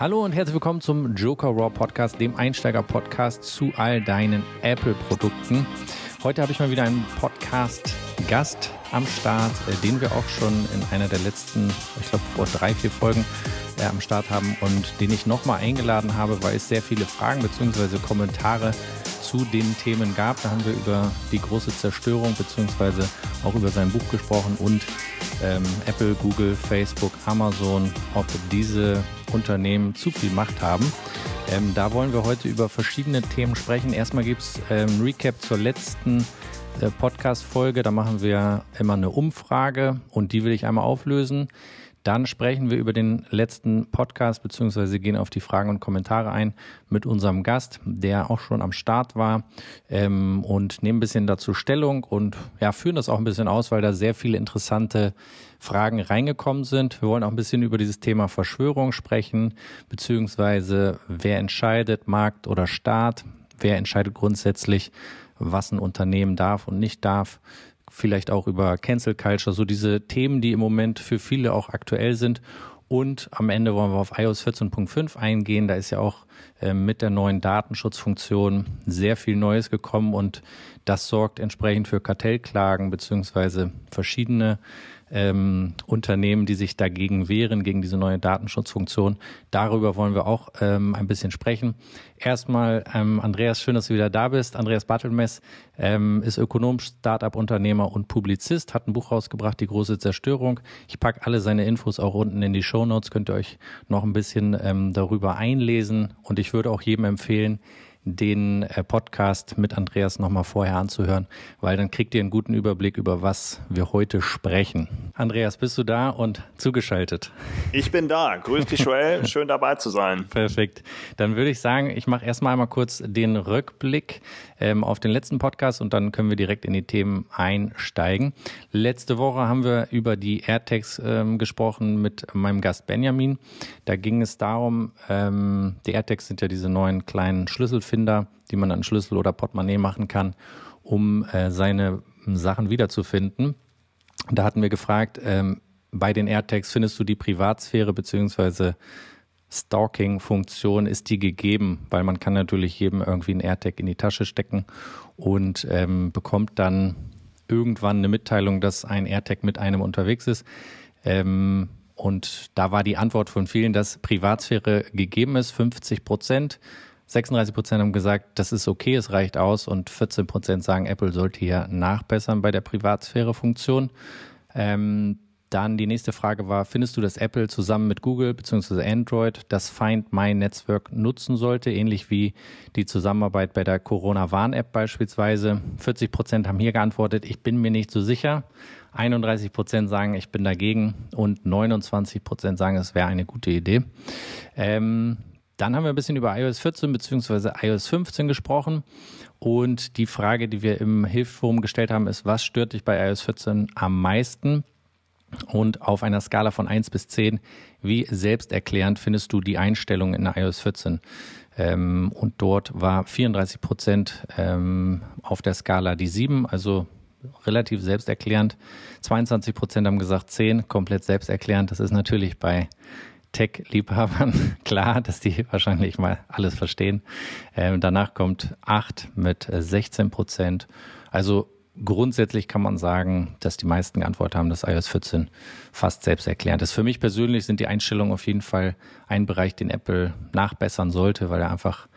Hallo und herzlich willkommen zum Joker Raw Podcast, dem Einsteiger-Podcast zu all deinen Apple-Produkten. Heute habe ich mal wieder einen Podcast-Gast am Start, äh, den wir auch schon in einer der letzten, ich glaube vor drei, vier Folgen äh, am Start haben und den ich nochmal eingeladen habe, weil es sehr viele Fragen bzw. Kommentare zu den Themen gab. Da haben wir über die große Zerstörung bzw. auch über sein Buch gesprochen und ähm, Apple, Google, Facebook, Amazon, ob diese Unternehmen zu viel Macht haben. Ähm, da wollen wir heute über verschiedene Themen sprechen. Erstmal gibt es ähm, Recap zur letzten äh, Podcast-Folge. Da machen wir immer eine Umfrage und die will ich einmal auflösen. Dann sprechen wir über den letzten Podcast beziehungsweise gehen auf die Fragen und Kommentare ein mit unserem Gast, der auch schon am Start war ähm, und nehmen ein bisschen dazu Stellung und ja, führen das auch ein bisschen aus, weil da sehr viele interessante Fragen reingekommen sind. Wir wollen auch ein bisschen über dieses Thema Verschwörung sprechen, beziehungsweise wer entscheidet, Markt oder Staat, wer entscheidet grundsätzlich, was ein Unternehmen darf und nicht darf vielleicht auch über Cancel Culture, so diese Themen, die im Moment für viele auch aktuell sind. Und am Ende wollen wir auf iOS 14.5 eingehen. Da ist ja auch äh, mit der neuen Datenschutzfunktion sehr viel Neues gekommen und das sorgt entsprechend für Kartellklagen beziehungsweise verschiedene ähm, Unternehmen, die sich dagegen wehren, gegen diese neue Datenschutzfunktion. Darüber wollen wir auch ähm, ein bisschen sprechen. Erstmal, ähm, Andreas, schön, dass du wieder da bist. Andreas Bartelmess ähm, ist Ökonom, Startup-Unternehmer und Publizist, hat ein Buch rausgebracht, Die große Zerstörung. Ich packe alle seine Infos auch unten in die Show Notes, könnt ihr euch noch ein bisschen ähm, darüber einlesen. Und ich würde auch jedem empfehlen, den äh, Podcast mit Andreas nochmal vorher anzuhören, weil dann kriegt ihr einen guten Überblick über was wir heute sprechen. Andreas, bist du da und zugeschaltet? Ich bin da. Grüß dich, Joel. Schön dabei zu sein. Perfekt. Dann würde ich sagen, ich mache erstmal mal kurz den Rückblick ähm, auf den letzten Podcast und dann können wir direkt in die Themen einsteigen. Letzte Woche haben wir über die AirTags ähm, gesprochen mit meinem Gast Benjamin. Da ging es darum, ähm, die AirTags sind ja diese neuen kleinen Schlüsselfinder, die man an Schlüssel oder Portemonnaie machen kann, um äh, seine Sachen wiederzufinden. Da hatten wir gefragt, ähm, bei den AirTags findest du die Privatsphäre bzw. Stalking-Funktion, ist die gegeben? Weil man kann natürlich jedem irgendwie einen AirTag in die Tasche stecken und ähm, bekommt dann irgendwann eine Mitteilung, dass ein AirTag mit einem unterwegs ist. Ähm, und da war die Antwort von vielen, dass Privatsphäre gegeben ist, 50 Prozent. 36 Prozent haben gesagt, das ist okay, es reicht aus und 14 Prozent sagen, Apple sollte hier nachbessern bei der Privatsphäre-Funktion. Ähm, dann die nächste Frage war, findest du, dass Apple zusammen mit Google bzw. Android das Find My Netzwerk nutzen sollte, ähnlich wie die Zusammenarbeit bei der Corona-Warn-App beispielsweise? 40 Prozent haben hier geantwortet, ich bin mir nicht so sicher. 31 Prozent sagen, ich bin dagegen und 29 Prozent sagen, es wäre eine gute Idee. Ähm, dann haben wir ein bisschen über iOS 14 bzw. iOS 15 gesprochen. Und die Frage, die wir im Hilfsforum gestellt haben, ist, was stört dich bei iOS 14 am meisten? Und auf einer Skala von 1 bis 10, wie selbsterklärend findest du die Einstellung in iOS 14? Ähm, und dort war 34 Prozent ähm, auf der Skala die 7, also relativ selbsterklärend. 22 Prozent haben gesagt 10, komplett selbsterklärend. Das ist natürlich bei Tech-Liebhabern klar, dass die wahrscheinlich mal alles verstehen. Ähm, danach kommt 8 mit 16 Prozent. Also grundsätzlich kann man sagen, dass die meisten geantwortet haben, dass iOS 14 fast selbsterklärend ist. Für mich persönlich sind die Einstellungen auf jeden Fall ein Bereich, den Apple nachbessern sollte, weil er einfach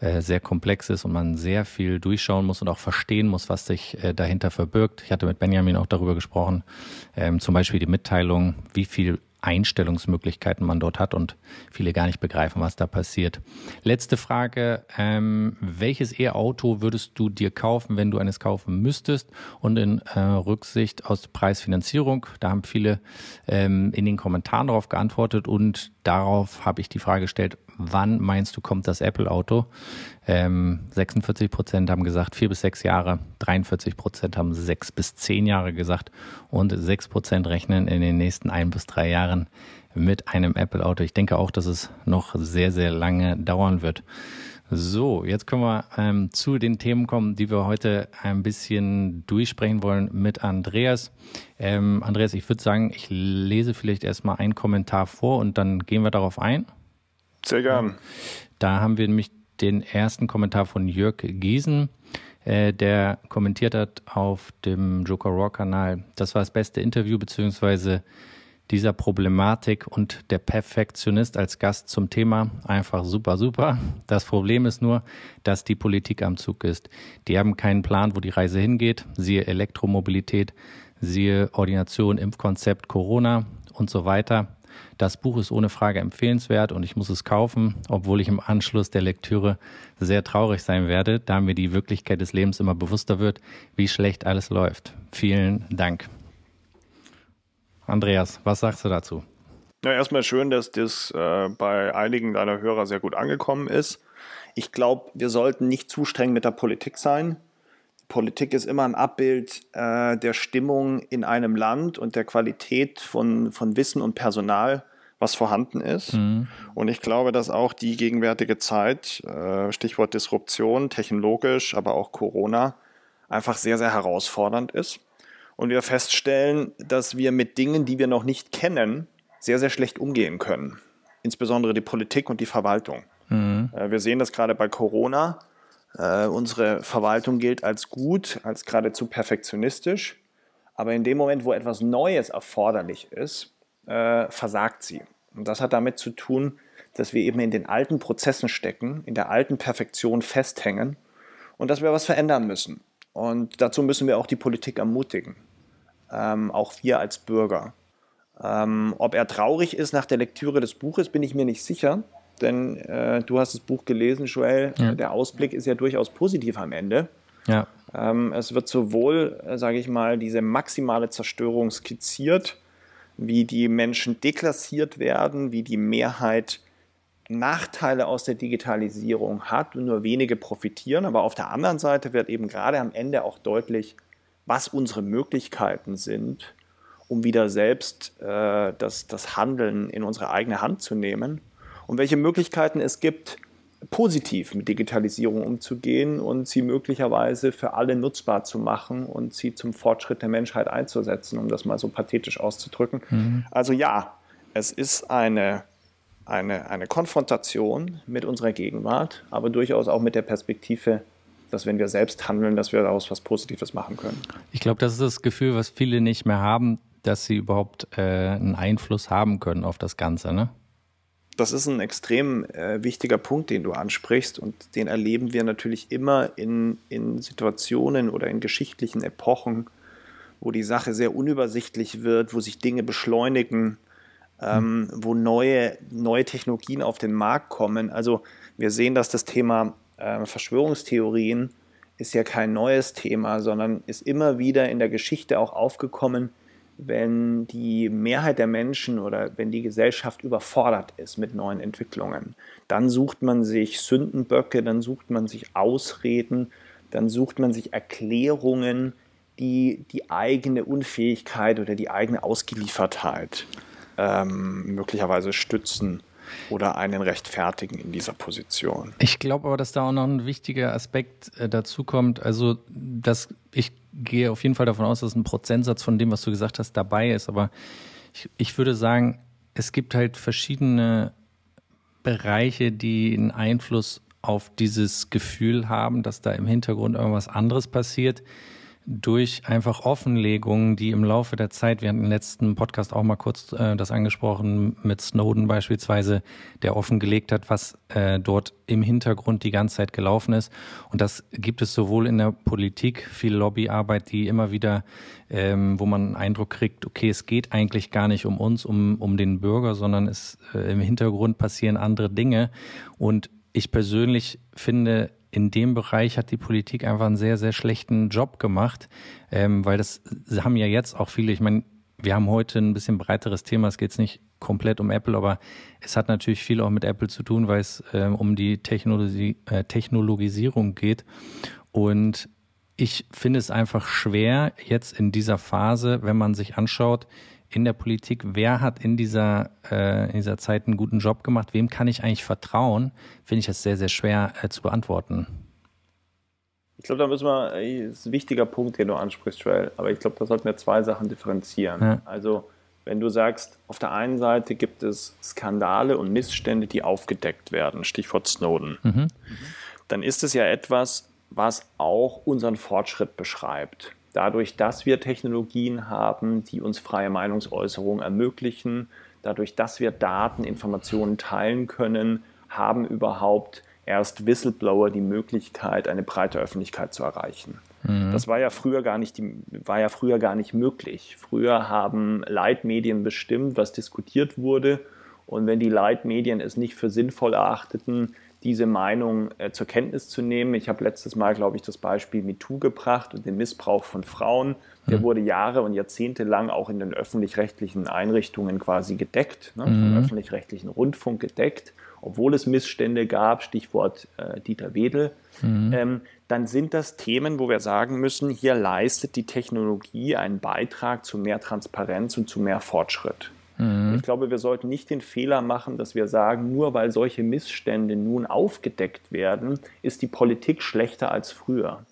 äh, sehr komplex ist und man sehr viel durchschauen muss und auch verstehen muss, was sich äh, dahinter verbirgt. Ich hatte mit Benjamin auch darüber gesprochen, ähm, zum Beispiel die Mitteilung, wie viel Einstellungsmöglichkeiten man dort hat und viele gar nicht begreifen, was da passiert. Letzte Frage, ähm, welches E-Auto würdest du dir kaufen, wenn du eines kaufen müsstest? Und in äh, Rücksicht aus Preisfinanzierung, da haben viele ähm, in den Kommentaren darauf geantwortet und darauf habe ich die Frage gestellt, wann meinst du, kommt das Apple-Auto? Ähm, 46 Prozent haben gesagt vier bis sechs Jahre, 43 Prozent haben sechs bis zehn Jahre gesagt und sechs Prozent rechnen in den nächsten ein bis drei Jahren mit einem Apple-Auto. Ich denke auch, dass es noch sehr, sehr lange dauern wird. So, jetzt können wir ähm, zu den Themen kommen, die wir heute ein bisschen durchsprechen wollen mit Andreas. Ähm, Andreas, ich würde sagen, ich lese vielleicht erstmal einen Kommentar vor und dann gehen wir darauf ein. Sehr gern. Da haben wir nämlich den ersten Kommentar von Jörg Giesen, äh, der kommentiert hat auf dem Joker Raw Kanal. Das war das beste Interview beziehungsweise dieser Problematik und der Perfektionist als Gast zum Thema einfach super, super. Das Problem ist nur, dass die Politik am Zug ist. Die haben keinen Plan, wo die Reise hingeht. Siehe Elektromobilität, siehe Ordination, Impfkonzept, Corona und so weiter. Das Buch ist ohne Frage empfehlenswert und ich muss es kaufen, obwohl ich im Anschluss der Lektüre sehr traurig sein werde, da mir die Wirklichkeit des Lebens immer bewusster wird, wie schlecht alles läuft. Vielen Dank. Andreas, was sagst du dazu? Ja, erstmal schön, dass das äh, bei einigen deiner Hörer sehr gut angekommen ist. Ich glaube, wir sollten nicht zu streng mit der Politik sein. Politik ist immer ein Abbild äh, der Stimmung in einem Land und der Qualität von, von Wissen und Personal, was vorhanden ist. Mhm. Und ich glaube, dass auch die gegenwärtige Zeit, äh, Stichwort Disruption, technologisch, aber auch Corona, einfach sehr, sehr herausfordernd ist und wir feststellen, dass wir mit Dingen, die wir noch nicht kennen, sehr, sehr schlecht umgehen können. Insbesondere die Politik und die Verwaltung. Mhm. Äh, wir sehen das gerade bei Corona. Äh, unsere Verwaltung gilt als gut, als geradezu perfektionistisch. Aber in dem Moment, wo etwas Neues erforderlich ist, äh, versagt sie. Und das hat damit zu tun, dass wir eben in den alten Prozessen stecken, in der alten Perfektion festhängen und dass wir was verändern müssen. Und dazu müssen wir auch die Politik ermutigen, ähm, auch wir als Bürger. Ähm, ob er traurig ist nach der Lektüre des Buches, bin ich mir nicht sicher, denn äh, du hast das Buch gelesen, Joel. Ja. Der Ausblick ist ja durchaus positiv am Ende. Ja. Ähm, es wird sowohl, äh, sage ich mal, diese maximale Zerstörung skizziert, wie die Menschen deklassiert werden, wie die Mehrheit Nachteile aus der Digitalisierung hat und nur wenige profitieren. Aber auf der anderen Seite wird eben gerade am Ende auch deutlich, was unsere Möglichkeiten sind, um wieder selbst äh, das, das Handeln in unsere eigene Hand zu nehmen und welche Möglichkeiten es gibt, positiv mit Digitalisierung umzugehen und sie möglicherweise für alle nutzbar zu machen und sie zum Fortschritt der Menschheit einzusetzen, um das mal so pathetisch auszudrücken. Mhm. Also ja, es ist eine eine, eine Konfrontation mit unserer Gegenwart, aber durchaus auch mit der Perspektive, dass wenn wir selbst handeln, dass wir daraus was Positives machen können. Ich glaube, das ist das Gefühl, was viele nicht mehr haben, dass sie überhaupt äh, einen Einfluss haben können auf das Ganze. Ne? Das ist ein extrem äh, wichtiger Punkt, den du ansprichst und den erleben wir natürlich immer in, in Situationen oder in geschichtlichen Epochen, wo die Sache sehr unübersichtlich wird, wo sich Dinge beschleunigen, ähm, wo neue, neue Technologien auf den Markt kommen. Also wir sehen, dass das Thema äh, Verschwörungstheorien ist ja kein neues Thema, sondern ist immer wieder in der Geschichte auch aufgekommen, wenn die Mehrheit der Menschen oder wenn die Gesellschaft überfordert ist mit neuen Entwicklungen. Dann sucht man sich Sündenböcke, dann sucht man sich Ausreden, dann sucht man sich Erklärungen, die die eigene Unfähigkeit oder die eigene Ausgeliefertheit ähm, möglicherweise stützen oder einen rechtfertigen in dieser Position. Ich glaube aber, dass da auch noch ein wichtiger Aspekt äh, dazu kommt. Also, dass ich gehe auf jeden Fall davon aus, dass ein Prozentsatz von dem, was du gesagt hast, dabei ist. Aber ich, ich würde sagen, es gibt halt verschiedene Bereiche, die einen Einfluss auf dieses Gefühl haben, dass da im Hintergrund irgendwas anderes passiert durch einfach Offenlegungen, die im Laufe der Zeit, wir hatten im letzten Podcast auch mal kurz äh, das angesprochen, mit Snowden beispielsweise, der offengelegt hat, was äh, dort im Hintergrund die ganze Zeit gelaufen ist. Und das gibt es sowohl in der Politik, viel Lobbyarbeit, die immer wieder, ähm, wo man einen Eindruck kriegt, okay, es geht eigentlich gar nicht um uns, um, um den Bürger, sondern es äh, im Hintergrund passieren andere Dinge. Und ich persönlich finde, in dem Bereich hat die Politik einfach einen sehr, sehr schlechten Job gemacht, ähm, weil das haben ja jetzt auch viele, ich meine, wir haben heute ein bisschen breiteres Thema, es geht nicht komplett um Apple, aber es hat natürlich viel auch mit Apple zu tun, weil es ähm, um die Technologie, äh, Technologisierung geht. Und ich finde es einfach schwer, jetzt in dieser Phase, wenn man sich anschaut, in der Politik, wer hat in dieser, äh, in dieser Zeit einen guten Job gemacht, wem kann ich eigentlich vertrauen, finde ich es sehr, sehr schwer äh, zu beantworten. Ich glaube, da müssen wir, äh, das ist ein wichtiger Punkt, den du ansprichst, Joel, aber ich glaube, da sollten wir zwei Sachen differenzieren. Ja. Also wenn du sagst, auf der einen Seite gibt es Skandale und Missstände, die aufgedeckt werden, Stichwort Snowden, mhm. dann ist es ja etwas, was auch unseren Fortschritt beschreibt. Dadurch, dass wir Technologien haben, die uns freie Meinungsäußerung ermöglichen, dadurch, dass wir Daten, Informationen teilen können, haben überhaupt erst Whistleblower die Möglichkeit, eine breite Öffentlichkeit zu erreichen. Mhm. Das war ja früher gar nicht, war ja früher gar nicht möglich. Früher haben Leitmedien bestimmt, was diskutiert wurde. Und wenn die Leitmedien es nicht für sinnvoll erachteten, diese Meinung äh, zur Kenntnis zu nehmen. Ich habe letztes Mal, glaube ich, das Beispiel MeToo gebracht und den Missbrauch von Frauen. Der mhm. wurde Jahre und Jahrzehnte lang auch in den öffentlich-rechtlichen Einrichtungen quasi gedeckt, ne, mhm. vom öffentlich-rechtlichen Rundfunk gedeckt obwohl es Missstände gab, Stichwort äh, Dieter Wedel, mhm. ähm, dann sind das Themen, wo wir sagen müssen, hier leistet die Technologie einen Beitrag zu mehr Transparenz und zu mehr Fortschritt. Mhm. Ich glaube, wir sollten nicht den Fehler machen, dass wir sagen, nur weil solche Missstände nun aufgedeckt werden, ist die Politik schlechter als früher.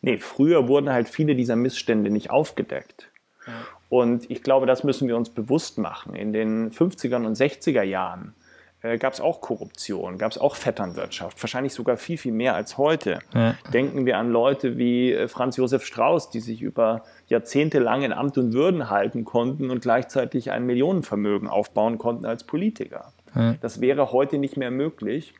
Nee, früher wurden halt viele dieser Missstände nicht aufgedeckt. Ja. Und ich glaube, das müssen wir uns bewusst machen. In den 50er und 60er Jahren äh, gab es auch Korruption, gab es auch Vetternwirtschaft, wahrscheinlich sogar viel, viel mehr als heute. Ja. Denken wir an Leute wie äh, Franz Josef Strauß, die sich über Jahrzehnte lang in Amt und Würden halten konnten und gleichzeitig ein Millionenvermögen aufbauen konnten als Politiker. Ja. Das wäre heute nicht mehr möglich.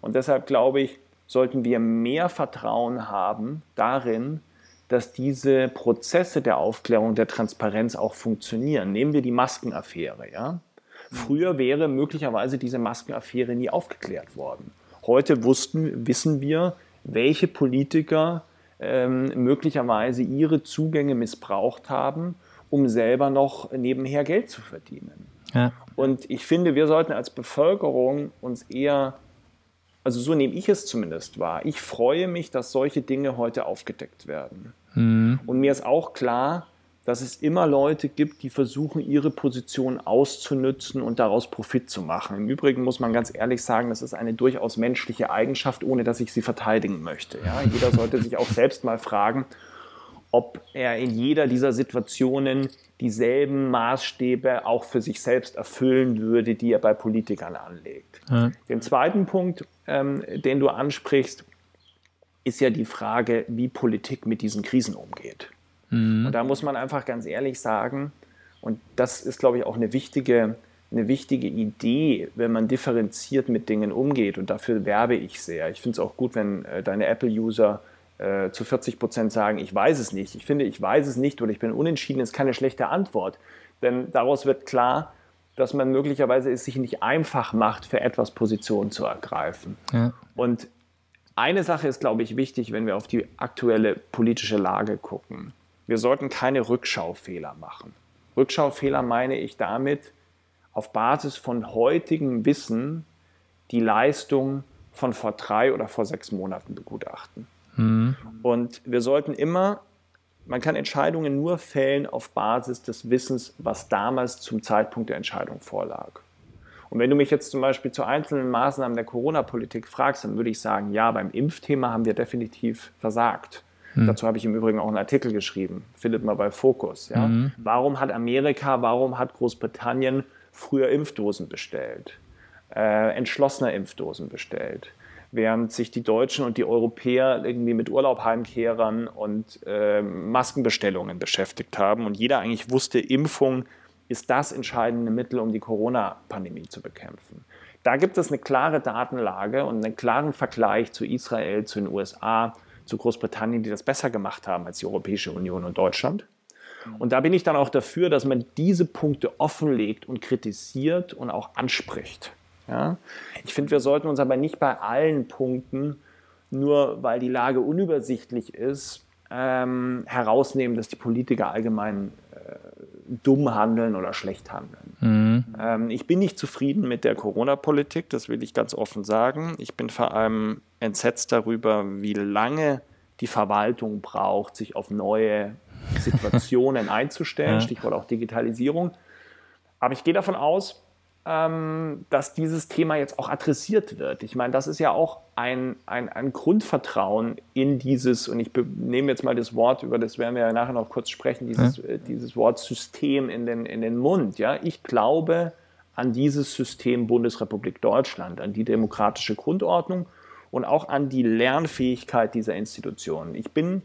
Und deshalb glaube ich, sollten wir mehr Vertrauen haben darin, dass diese Prozesse der Aufklärung, der Transparenz auch funktionieren. Nehmen wir die Maskenaffäre, ja. Früher wäre möglicherweise diese Maskenaffäre nie aufgeklärt worden. Heute wussten, wissen wir, welche Politiker ähm, möglicherweise ihre Zugänge missbraucht haben, um selber noch nebenher Geld zu verdienen. Ja. Und ich finde, wir sollten als Bevölkerung uns eher, also so nehme ich es zumindest wahr, ich freue mich, dass solche Dinge heute aufgedeckt werden. Mhm. Und mir ist auch klar, dass es immer Leute gibt, die versuchen, ihre Position auszunützen und daraus Profit zu machen. Im Übrigen muss man ganz ehrlich sagen, das ist eine durchaus menschliche Eigenschaft, ohne dass ich sie verteidigen möchte. Ja? Jeder sollte sich auch selbst mal fragen, ob er in jeder dieser Situationen dieselben Maßstäbe auch für sich selbst erfüllen würde, die er bei Politikern anlegt. Ja. Den zweiten Punkt, ähm, den du ansprichst, ist ja die Frage, wie Politik mit diesen Krisen umgeht. Mhm. Und da muss man einfach ganz ehrlich sagen, und das ist, glaube ich, auch eine wichtige, eine wichtige Idee, wenn man differenziert mit Dingen umgeht. Und dafür werbe ich sehr. Ich finde es auch gut, wenn äh, deine Apple-User äh, zu 40 Prozent sagen, ich weiß es nicht. Ich finde, ich weiß es nicht oder ich bin unentschieden, ist keine schlechte Antwort. Denn daraus wird klar, dass man möglicherweise es sich nicht einfach macht, für etwas Position zu ergreifen. Ja. Und eine Sache ist, glaube ich, wichtig, wenn wir auf die aktuelle politische Lage gucken wir sollten keine Rückschaufehler machen. Rückschaufehler meine ich damit, auf Basis von heutigem Wissen die Leistung von vor drei oder vor sechs Monaten begutachten. Mhm. Und wir sollten immer, man kann Entscheidungen nur fällen auf Basis des Wissens, was damals zum Zeitpunkt der Entscheidung vorlag. Und wenn du mich jetzt zum Beispiel zu einzelnen Maßnahmen der Corona-Politik fragst, dann würde ich sagen, ja, beim Impfthema haben wir definitiv versagt. Mhm. Dazu habe ich im Übrigen auch einen Artikel geschrieben, findet man bei Focus. Ja? Mhm. Warum hat Amerika, warum hat Großbritannien früher Impfdosen bestellt, äh, entschlossener Impfdosen bestellt? während sich die Deutschen und die Europäer irgendwie mit Urlaubheimkehrern und äh, Maskenbestellungen beschäftigt haben und jeder eigentlich wusste, Impfung ist das entscheidende Mittel, um die Corona-Pandemie zu bekämpfen. Da gibt es eine klare Datenlage und einen klaren Vergleich zu Israel, zu den USA, zu Großbritannien, die das besser gemacht haben als die Europäische Union und Deutschland. Und da bin ich dann auch dafür, dass man diese Punkte offenlegt und kritisiert und auch anspricht. Ja? Ich finde, wir sollten uns aber nicht bei allen Punkten, nur weil die Lage unübersichtlich ist, ähm, herausnehmen, dass die Politiker allgemein äh, dumm handeln oder schlecht handeln. Mhm. Ähm, ich bin nicht zufrieden mit der Corona-Politik, das will ich ganz offen sagen. Ich bin vor allem entsetzt darüber, wie lange die Verwaltung braucht, sich auf neue Situationen einzustellen, ja. Stichwort auch Digitalisierung. Aber ich gehe davon aus, ähm, dass dieses Thema jetzt auch adressiert wird. Ich meine, das ist ja auch ein, ein, ein Grundvertrauen in dieses, und ich nehme jetzt mal das Wort, über das werden wir ja nachher noch kurz sprechen, dieses, ja. äh, dieses Wort System in den, in den Mund. Ja? Ich glaube an dieses System Bundesrepublik Deutschland, an die demokratische Grundordnung und auch an die Lernfähigkeit dieser Institutionen. Ich bin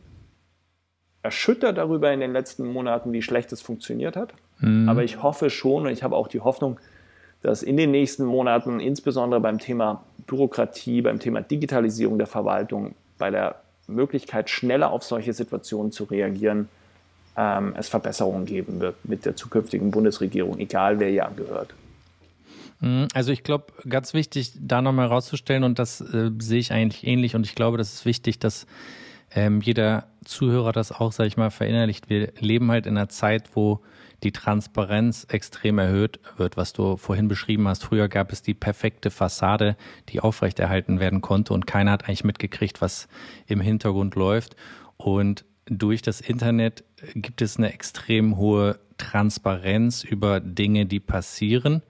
erschüttert darüber in den letzten Monaten, wie schlecht es funktioniert hat. Mhm. Aber ich hoffe schon und ich habe auch die Hoffnung, dass in den nächsten Monaten, insbesondere beim Thema Bürokratie, beim Thema Digitalisierung der Verwaltung, bei der Möglichkeit, schneller auf solche Situationen zu reagieren, ähm, es Verbesserungen geben wird mit der zukünftigen Bundesregierung, egal wer ihr angehört. Mhm, also ich glaube, ganz wichtig, da nochmal herauszustellen, und das äh, sehe ich eigentlich ähnlich, und ich glaube, das ist wichtig, dass ähm, jeder Zuhörer das auch, sage ich mal, verinnerlicht. Wir leben halt in einer Zeit, wo die Transparenz extrem erhöht wird, was du vorhin beschrieben hast. Früher gab es die perfekte Fassade, die aufrechterhalten werden konnte und keiner hat eigentlich mitgekriegt, was im Hintergrund läuft. Und durch das Internet gibt es eine extrem hohe Transparenz über Dinge, die passieren.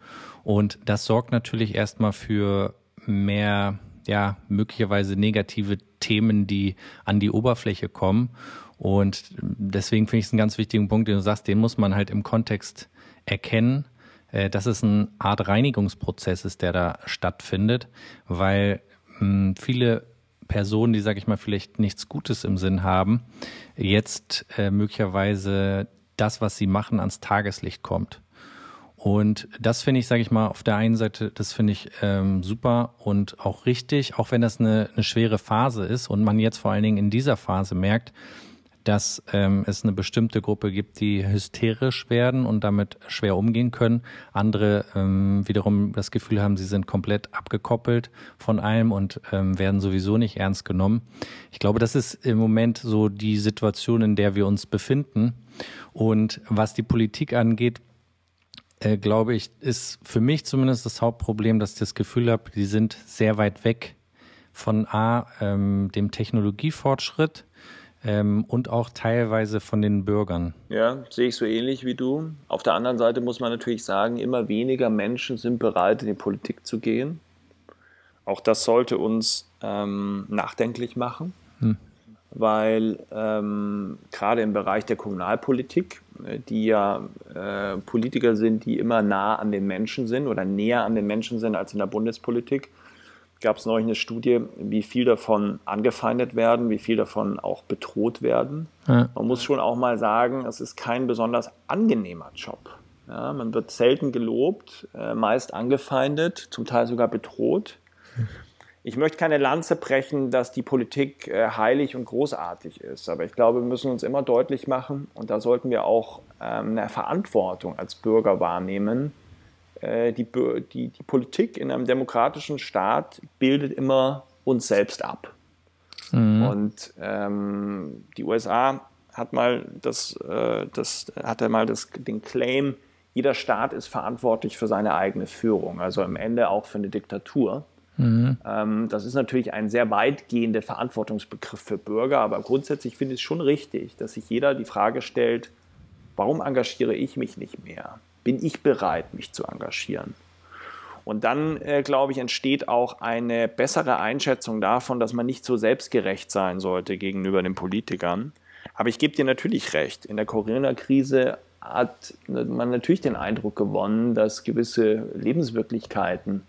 Und das sorgt natürlich erstmal für mehr, ja, möglicherweise negative Themen, die an die Oberfläche kommen. Und deswegen finde ich es einen ganz wichtigen Punkt, den du sagst, den muss man halt im Kontext erkennen, äh, dass es eine Art Reinigungsprozess ist, der da stattfindet, weil hm, viele Personen, die, sage ich mal, vielleicht nichts Gutes im Sinn haben, jetzt äh, möglicherweise das, was sie machen, ans Tageslicht kommt. Und das finde ich, sage ich mal, auf der einen Seite, das finde ich ähm, super und auch richtig, auch wenn das eine, eine schwere Phase ist und man jetzt vor allen Dingen in dieser Phase merkt, dass ähm, es eine bestimmte Gruppe gibt, die hysterisch werden und damit schwer umgehen können. Andere ähm, wiederum das Gefühl haben, sie sind komplett abgekoppelt von allem und ähm, werden sowieso nicht ernst genommen. Ich glaube, das ist im Moment so die Situation, in der wir uns befinden. Und was die Politik angeht, äh, glaube ich, ist für mich zumindest das Hauptproblem, dass ich das Gefühl habe, die sind sehr weit weg von A, ähm, dem Technologiefortschritt, ähm, und auch teilweise von den Bürgern. Ja, sehe ich so ähnlich wie du. Auf der anderen Seite muss man natürlich sagen, immer weniger Menschen sind bereit, in die Politik zu gehen. Auch das sollte uns ähm, nachdenklich machen, hm. weil ähm, gerade im Bereich der Kommunalpolitik, die ja äh, Politiker sind, die immer nah an den Menschen sind oder näher an den Menschen sind als in der Bundespolitik, gab es neulich eine Studie, wie viel davon angefeindet werden, wie viel davon auch bedroht werden. Ja. Man muss schon auch mal sagen, es ist kein besonders angenehmer Job. Ja, man wird selten gelobt, äh, meist angefeindet, zum Teil sogar bedroht. Ich möchte keine Lanze brechen, dass die Politik äh, heilig und großartig ist, aber ich glaube, wir müssen uns immer deutlich machen, und da sollten wir auch ähm, eine Verantwortung als Bürger wahrnehmen, äh, die, die, die Politik in einem demokratischen Staat bildet immer uns selbst ab. Mhm. Und ähm, die USA hat mal das, äh, das hatte mal das, den Claim, jeder Staat ist verantwortlich für seine eigene Führung, also am Ende auch für eine Diktatur. Mhm. Ähm, das ist natürlich ein sehr weitgehender Verantwortungsbegriff für Bürger, aber grundsätzlich finde ich es schon richtig, dass sich jeder die Frage stellt, warum engagiere ich mich nicht mehr? bin ich bereit, mich zu engagieren? Und dann, äh, glaube ich, entsteht auch eine bessere Einschätzung davon, dass man nicht so selbstgerecht sein sollte gegenüber den Politikern. Aber ich gebe dir natürlich recht, in der Corona-Krise hat man natürlich den Eindruck gewonnen, dass gewisse Lebenswirklichkeiten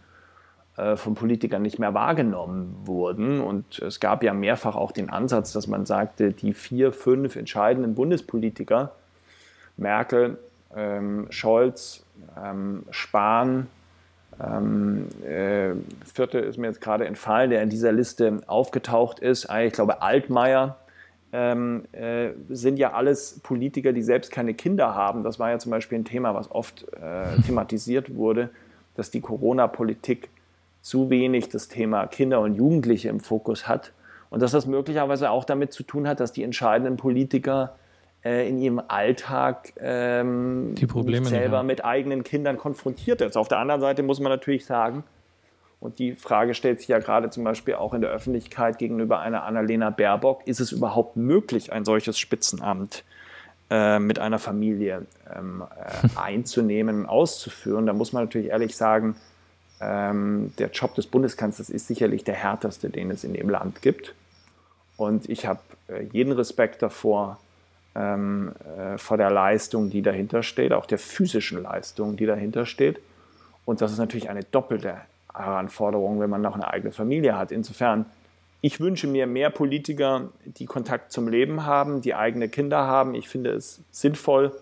von Politikern nicht mehr wahrgenommen wurden. Und es gab ja mehrfach auch den Ansatz, dass man sagte, die vier, fünf entscheidenden Bundespolitiker, Merkel, ähm, Scholz, ähm, Spahn, ähm, äh, vierte ist mir jetzt gerade entfallen, der in dieser Liste aufgetaucht ist. Ah, ich glaube, Altmaier ähm, äh, sind ja alles Politiker, die selbst keine Kinder haben. Das war ja zum Beispiel ein Thema, was oft äh, thematisiert wurde, dass die Corona-Politik zu wenig das Thema Kinder und Jugendliche im Fokus hat. Und dass das möglicherweise auch damit zu tun hat, dass die entscheidenden Politiker äh, in ihrem Alltag ähm, die Probleme selber mit eigenen Kindern konfrontiert ist. Auf der anderen Seite muss man natürlich sagen, und die Frage stellt sich ja gerade zum Beispiel auch in der Öffentlichkeit gegenüber einer Annalena Baerbock, ist es überhaupt möglich, ein solches Spitzenamt äh, mit einer Familie ähm, äh, einzunehmen, auszuführen. Da muss man natürlich ehrlich sagen, ähm, der Job des Bundeskanzlers ist sicherlich der härteste, den es in dem Land gibt. Und ich habe äh, jeden Respekt davor, ähm, äh, vor der Leistung, die dahinter steht, auch der physischen Leistung, die dahinter steht. Und das ist natürlich eine doppelte Anforderung, wenn man noch eine eigene Familie hat. Insofern, ich wünsche mir mehr Politiker, die Kontakt zum Leben haben, die eigene Kinder haben. Ich finde es sinnvoll,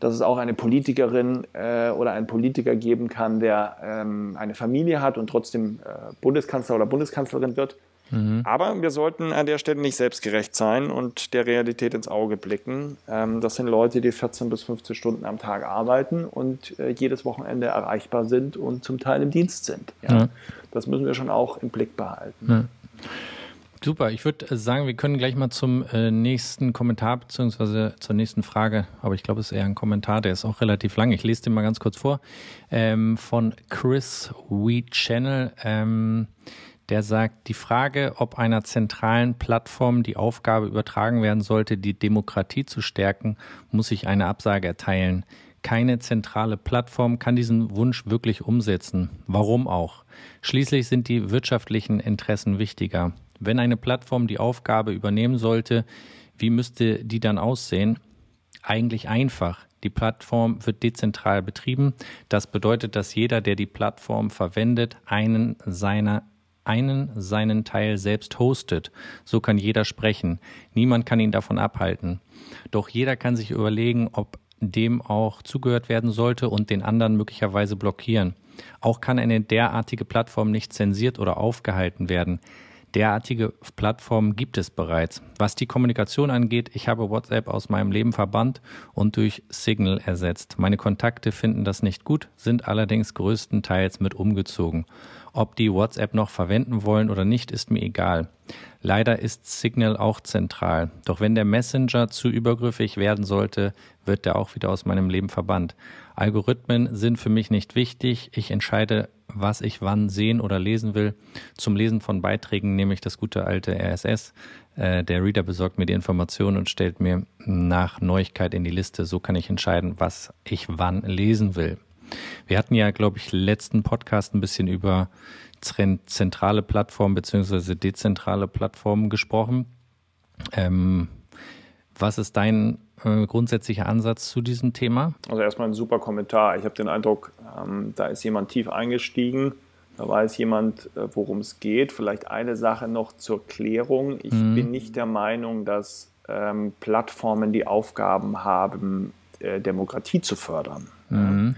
dass es auch eine Politikerin äh, oder einen Politiker geben kann, der ähm, eine Familie hat und trotzdem äh, Bundeskanzler oder Bundeskanzlerin wird. Mhm. Aber wir sollten an der Stelle nicht selbstgerecht sein und der Realität ins Auge blicken. Ähm, das sind Leute, die 14 bis 15 Stunden am Tag arbeiten und äh, jedes Wochenende erreichbar sind und zum Teil im Dienst sind. Ja? Ja. Das müssen wir schon auch im Blick behalten. Ja. Super, ich würde äh, sagen, wir können gleich mal zum äh, nächsten Kommentar bzw. zur nächsten Frage, aber ich glaube, es ist eher ein Kommentar, der ist auch relativ lang. Ich lese den mal ganz kurz vor. Ähm, von Chris We Channel. Ähm, der sagt, die Frage, ob einer zentralen Plattform die Aufgabe übertragen werden sollte, die Demokratie zu stärken, muss ich eine Absage erteilen. Keine zentrale Plattform kann diesen Wunsch wirklich umsetzen. Warum auch? Schließlich sind die wirtschaftlichen Interessen wichtiger. Wenn eine Plattform die Aufgabe übernehmen sollte, wie müsste die dann aussehen? Eigentlich einfach. Die Plattform wird dezentral betrieben. Das bedeutet, dass jeder, der die Plattform verwendet, einen seiner einen seinen Teil selbst hostet. So kann jeder sprechen. Niemand kann ihn davon abhalten. Doch jeder kann sich überlegen, ob dem auch zugehört werden sollte und den anderen möglicherweise blockieren. Auch kann eine derartige Plattform nicht zensiert oder aufgehalten werden. Derartige Plattformen gibt es bereits. Was die Kommunikation angeht, ich habe WhatsApp aus meinem Leben verbannt und durch Signal ersetzt. Meine Kontakte finden das nicht gut, sind allerdings größtenteils mit umgezogen. Ob die WhatsApp noch verwenden wollen oder nicht, ist mir egal. Leider ist Signal auch zentral. Doch wenn der Messenger zu übergriffig werden sollte, wird er auch wieder aus meinem Leben verbannt. Algorithmen sind für mich nicht wichtig. Ich entscheide, was ich wann sehen oder lesen will. Zum Lesen von Beiträgen nehme ich das gute alte RSS. Äh, der Reader besorgt mir die Informationen und stellt mir nach Neuigkeit in die Liste. So kann ich entscheiden, was ich wann lesen will. Wir hatten ja, glaube ich, letzten Podcast ein bisschen über zentrale Plattformen beziehungsweise dezentrale Plattformen gesprochen. Ähm, was ist dein äh, grundsätzlicher Ansatz zu diesem Thema? Also erstmal ein super Kommentar. Ich habe den Eindruck, ähm, da ist jemand tief eingestiegen. Da weiß jemand, äh, worum es geht. Vielleicht eine Sache noch zur Klärung. Ich mhm. bin nicht der Meinung, dass ähm, Plattformen die Aufgaben haben, äh, Demokratie zu fördern. Mhm.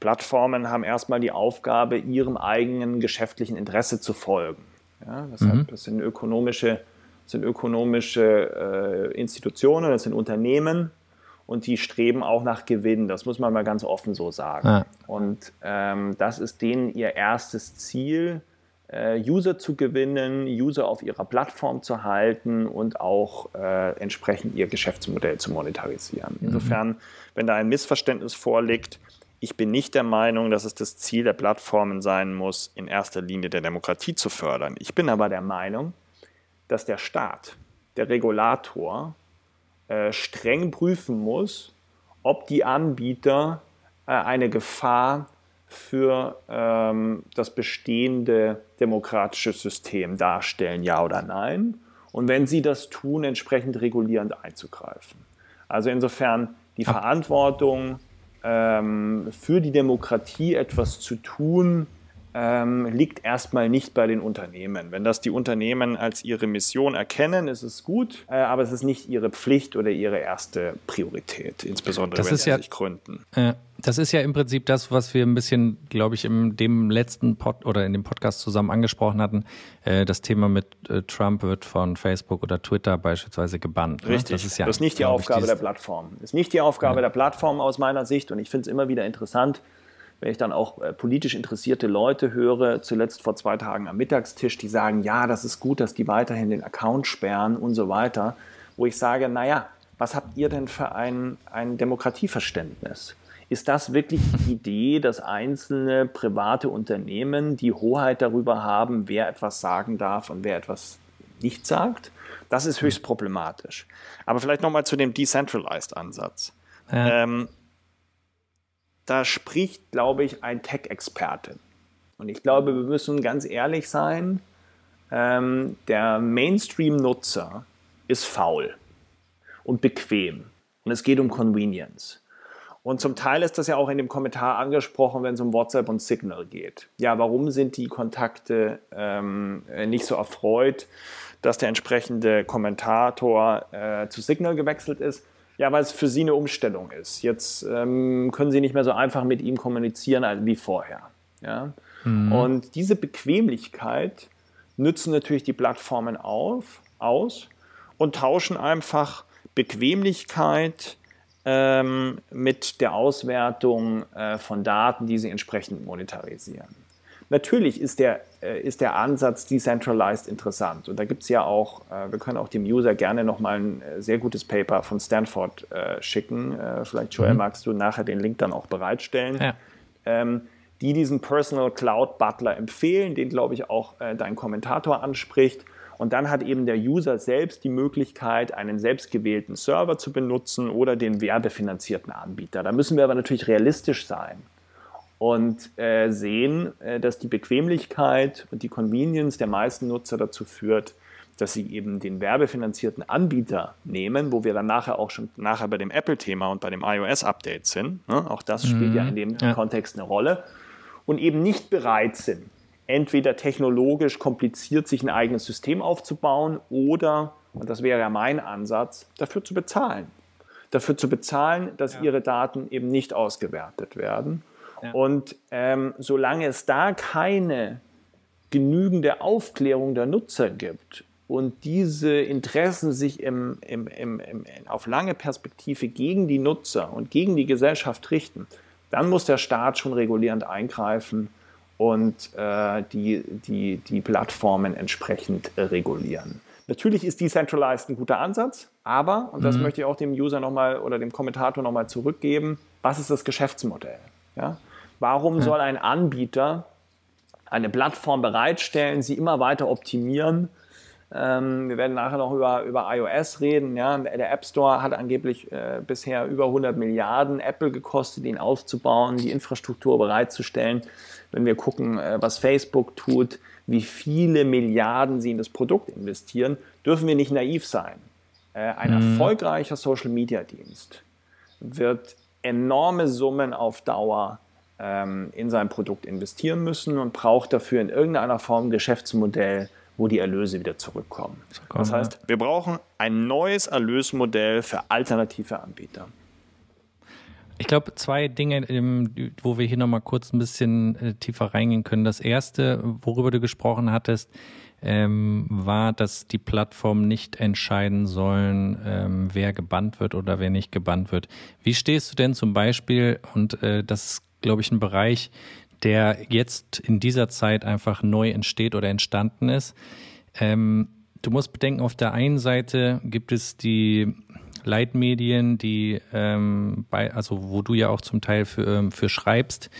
Plattformen haben erstmal die Aufgabe, ihrem eigenen geschäftlichen Interesse zu folgen. Ja, das, mhm. das, sind ökonomische, sind ökonomische äh, Institutionen, das sind Unternehmen und die streben auch nach Gewinn. Das muss man mal ganz offen so sagen. Ja. Und ähm, das ist denen ihr erstes Ziel, äh, User zu gewinnen, User auf ihrer Plattform zu halten und auch äh, entsprechend ihr Geschäftsmodell zu monetarisieren. Mhm. Insofern, wenn da ein Missverständnis vorliegt, ich bin nicht der Meinung, dass es das Ziel der Plattformen sein muss, in erster Linie der Demokratie zu fördern. Ich bin aber der Meinung, dass der Staat, der Regulator, äh, streng prüfen muss, ob die Anbieter äh, eine Gefahr für ähm, das bestehende demokratische System darstellen, ja oder nein. Und wenn sie das tun, entsprechend regulierend einzugreifen. Also insofern die Verantwortung ähm, für die Demokratie etwas zu tun, ähm, liegt erstmal nicht bei den Unternehmen. Wenn das die Unternehmen als ihre Mission erkennen, ist es gut, äh, aber es ist nicht ihre Pflicht oder ihre erste Priorität, insbesondere das wenn sie ja, sich gründen. Äh, das ist ja im Prinzip das, was wir ein bisschen, glaube ich, in dem letzten Pod oder in dem Podcast zusammen angesprochen hatten. Äh, das Thema mit äh, Trump wird von Facebook oder Twitter beispielsweise gebannt. Ne? Richtig. Das ist ja, das ist nicht die Aufgabe der Plattform. Das ist nicht die Aufgabe ja. der Plattform aus meiner Sicht und ich finde es immer wieder interessant, wenn ich dann auch äh, politisch interessierte Leute höre, zuletzt vor zwei Tagen am Mittagstisch, die sagen, ja, das ist gut, dass die weiterhin den Account sperren und so weiter, wo ich sage, naja, was habt ihr denn für ein, ein Demokratieverständnis? Ist das wirklich die Idee, dass einzelne private Unternehmen die Hoheit darüber haben, wer etwas sagen darf und wer etwas nicht sagt. Das ist höchst problematisch. Aber vielleicht nochmal zu dem Decentralized-Ansatz. Ja. Ähm, da spricht, glaube ich, ein Tech-Experte. Und ich glaube, wir müssen ganz ehrlich sein, ähm, der Mainstream-Nutzer ist faul und bequem. Und es geht um Convenience. Und zum Teil ist das ja auch in dem Kommentar angesprochen, wenn es um WhatsApp und Signal geht. Ja, warum sind die Kontakte ähm, nicht so erfreut, dass der entsprechende Kommentator äh, zu Signal gewechselt ist? Ja, weil es für sie eine Umstellung ist. Jetzt ähm, können sie nicht mehr so einfach mit ihm kommunizieren wie vorher. Ja? Mhm. Und diese Bequemlichkeit nützen natürlich die Plattformen auf, aus und tauschen einfach Bequemlichkeit ähm, mit der Auswertung äh, von Daten, die sie entsprechend monetarisieren. Natürlich ist der, äh, ist der Ansatz decentralized interessant und da gibt es ja auch, äh, wir können auch dem User gerne nochmal ein äh, sehr gutes Paper von Stanford äh, schicken. Äh, vielleicht, Joel, mhm. magst du nachher den Link dann auch bereitstellen. Ja. Ähm, die diesen Personal Cloud Butler empfehlen, den glaube ich auch dein Kommentator anspricht und dann hat eben der User selbst die Möglichkeit, einen selbstgewählten Server zu benutzen oder den werbefinanzierten Anbieter. Da müssen wir aber natürlich realistisch sein und äh, sehen, äh, dass die Bequemlichkeit und die Convenience der meisten Nutzer dazu führt, dass sie eben den werbefinanzierten Anbieter nehmen, wo wir dann nachher auch schon nachher bei dem Apple-Thema und bei dem iOS-Update sind. Ne? Auch das spielt mhm. ja in dem ja. Kontext eine Rolle. Und eben nicht bereit sind, entweder technologisch kompliziert sich ein eigenes System aufzubauen oder, und das wäre ja mein Ansatz, dafür zu bezahlen. Dafür zu bezahlen, dass ja. ihre Daten eben nicht ausgewertet werden. Ja. Und ähm, solange es da keine genügende Aufklärung der Nutzer gibt und diese Interessen sich im, im, im, auf lange Perspektive gegen die Nutzer und gegen die Gesellschaft richten, dann muss der Staat schon regulierend eingreifen und äh, die, die, die Plattformen entsprechend äh, regulieren. Natürlich ist Decentralized ein guter Ansatz, aber, und das mhm. möchte ich auch dem User nochmal oder dem Kommentator nochmal zurückgeben, was ist das Geschäftsmodell? Ja? Warum soll ein Anbieter eine Plattform bereitstellen, sie immer weiter optimieren ähm, wir werden nachher noch über, über iOS reden. Ja. Der App Store hat angeblich äh, bisher über 100 Milliarden Apple gekostet, ihn aufzubauen, die Infrastruktur bereitzustellen. Wenn wir gucken, äh, was Facebook tut, wie viele Milliarden sie in das Produkt investieren, dürfen wir nicht naiv sein. Äh, ein mhm. erfolgreicher Social-Media-Dienst wird enorme Summen auf Dauer ähm, in sein Produkt investieren müssen und braucht dafür in irgendeiner Form ein Geschäftsmodell, wo die Erlöse wieder zurückkommen. Das heißt, wir brauchen ein neues Erlösmodell für alternative Anbieter. Ich glaube, zwei Dinge, wo wir hier nochmal kurz ein bisschen äh, tiefer reingehen können. Das erste, worüber du gesprochen hattest, ähm, war, dass die Plattformen nicht entscheiden sollen, ähm, wer gebannt wird oder wer nicht gebannt wird. Wie stehst du denn zum Beispiel, und äh, das ist, glaube ich, ein Bereich, der jetzt in dieser Zeit einfach neu entsteht oder entstanden ist. Ähm, du musst bedenken, auf der einen Seite gibt es die Leitmedien, die ähm, bei, also wo du ja auch zum Teil für, ähm, für schreibst,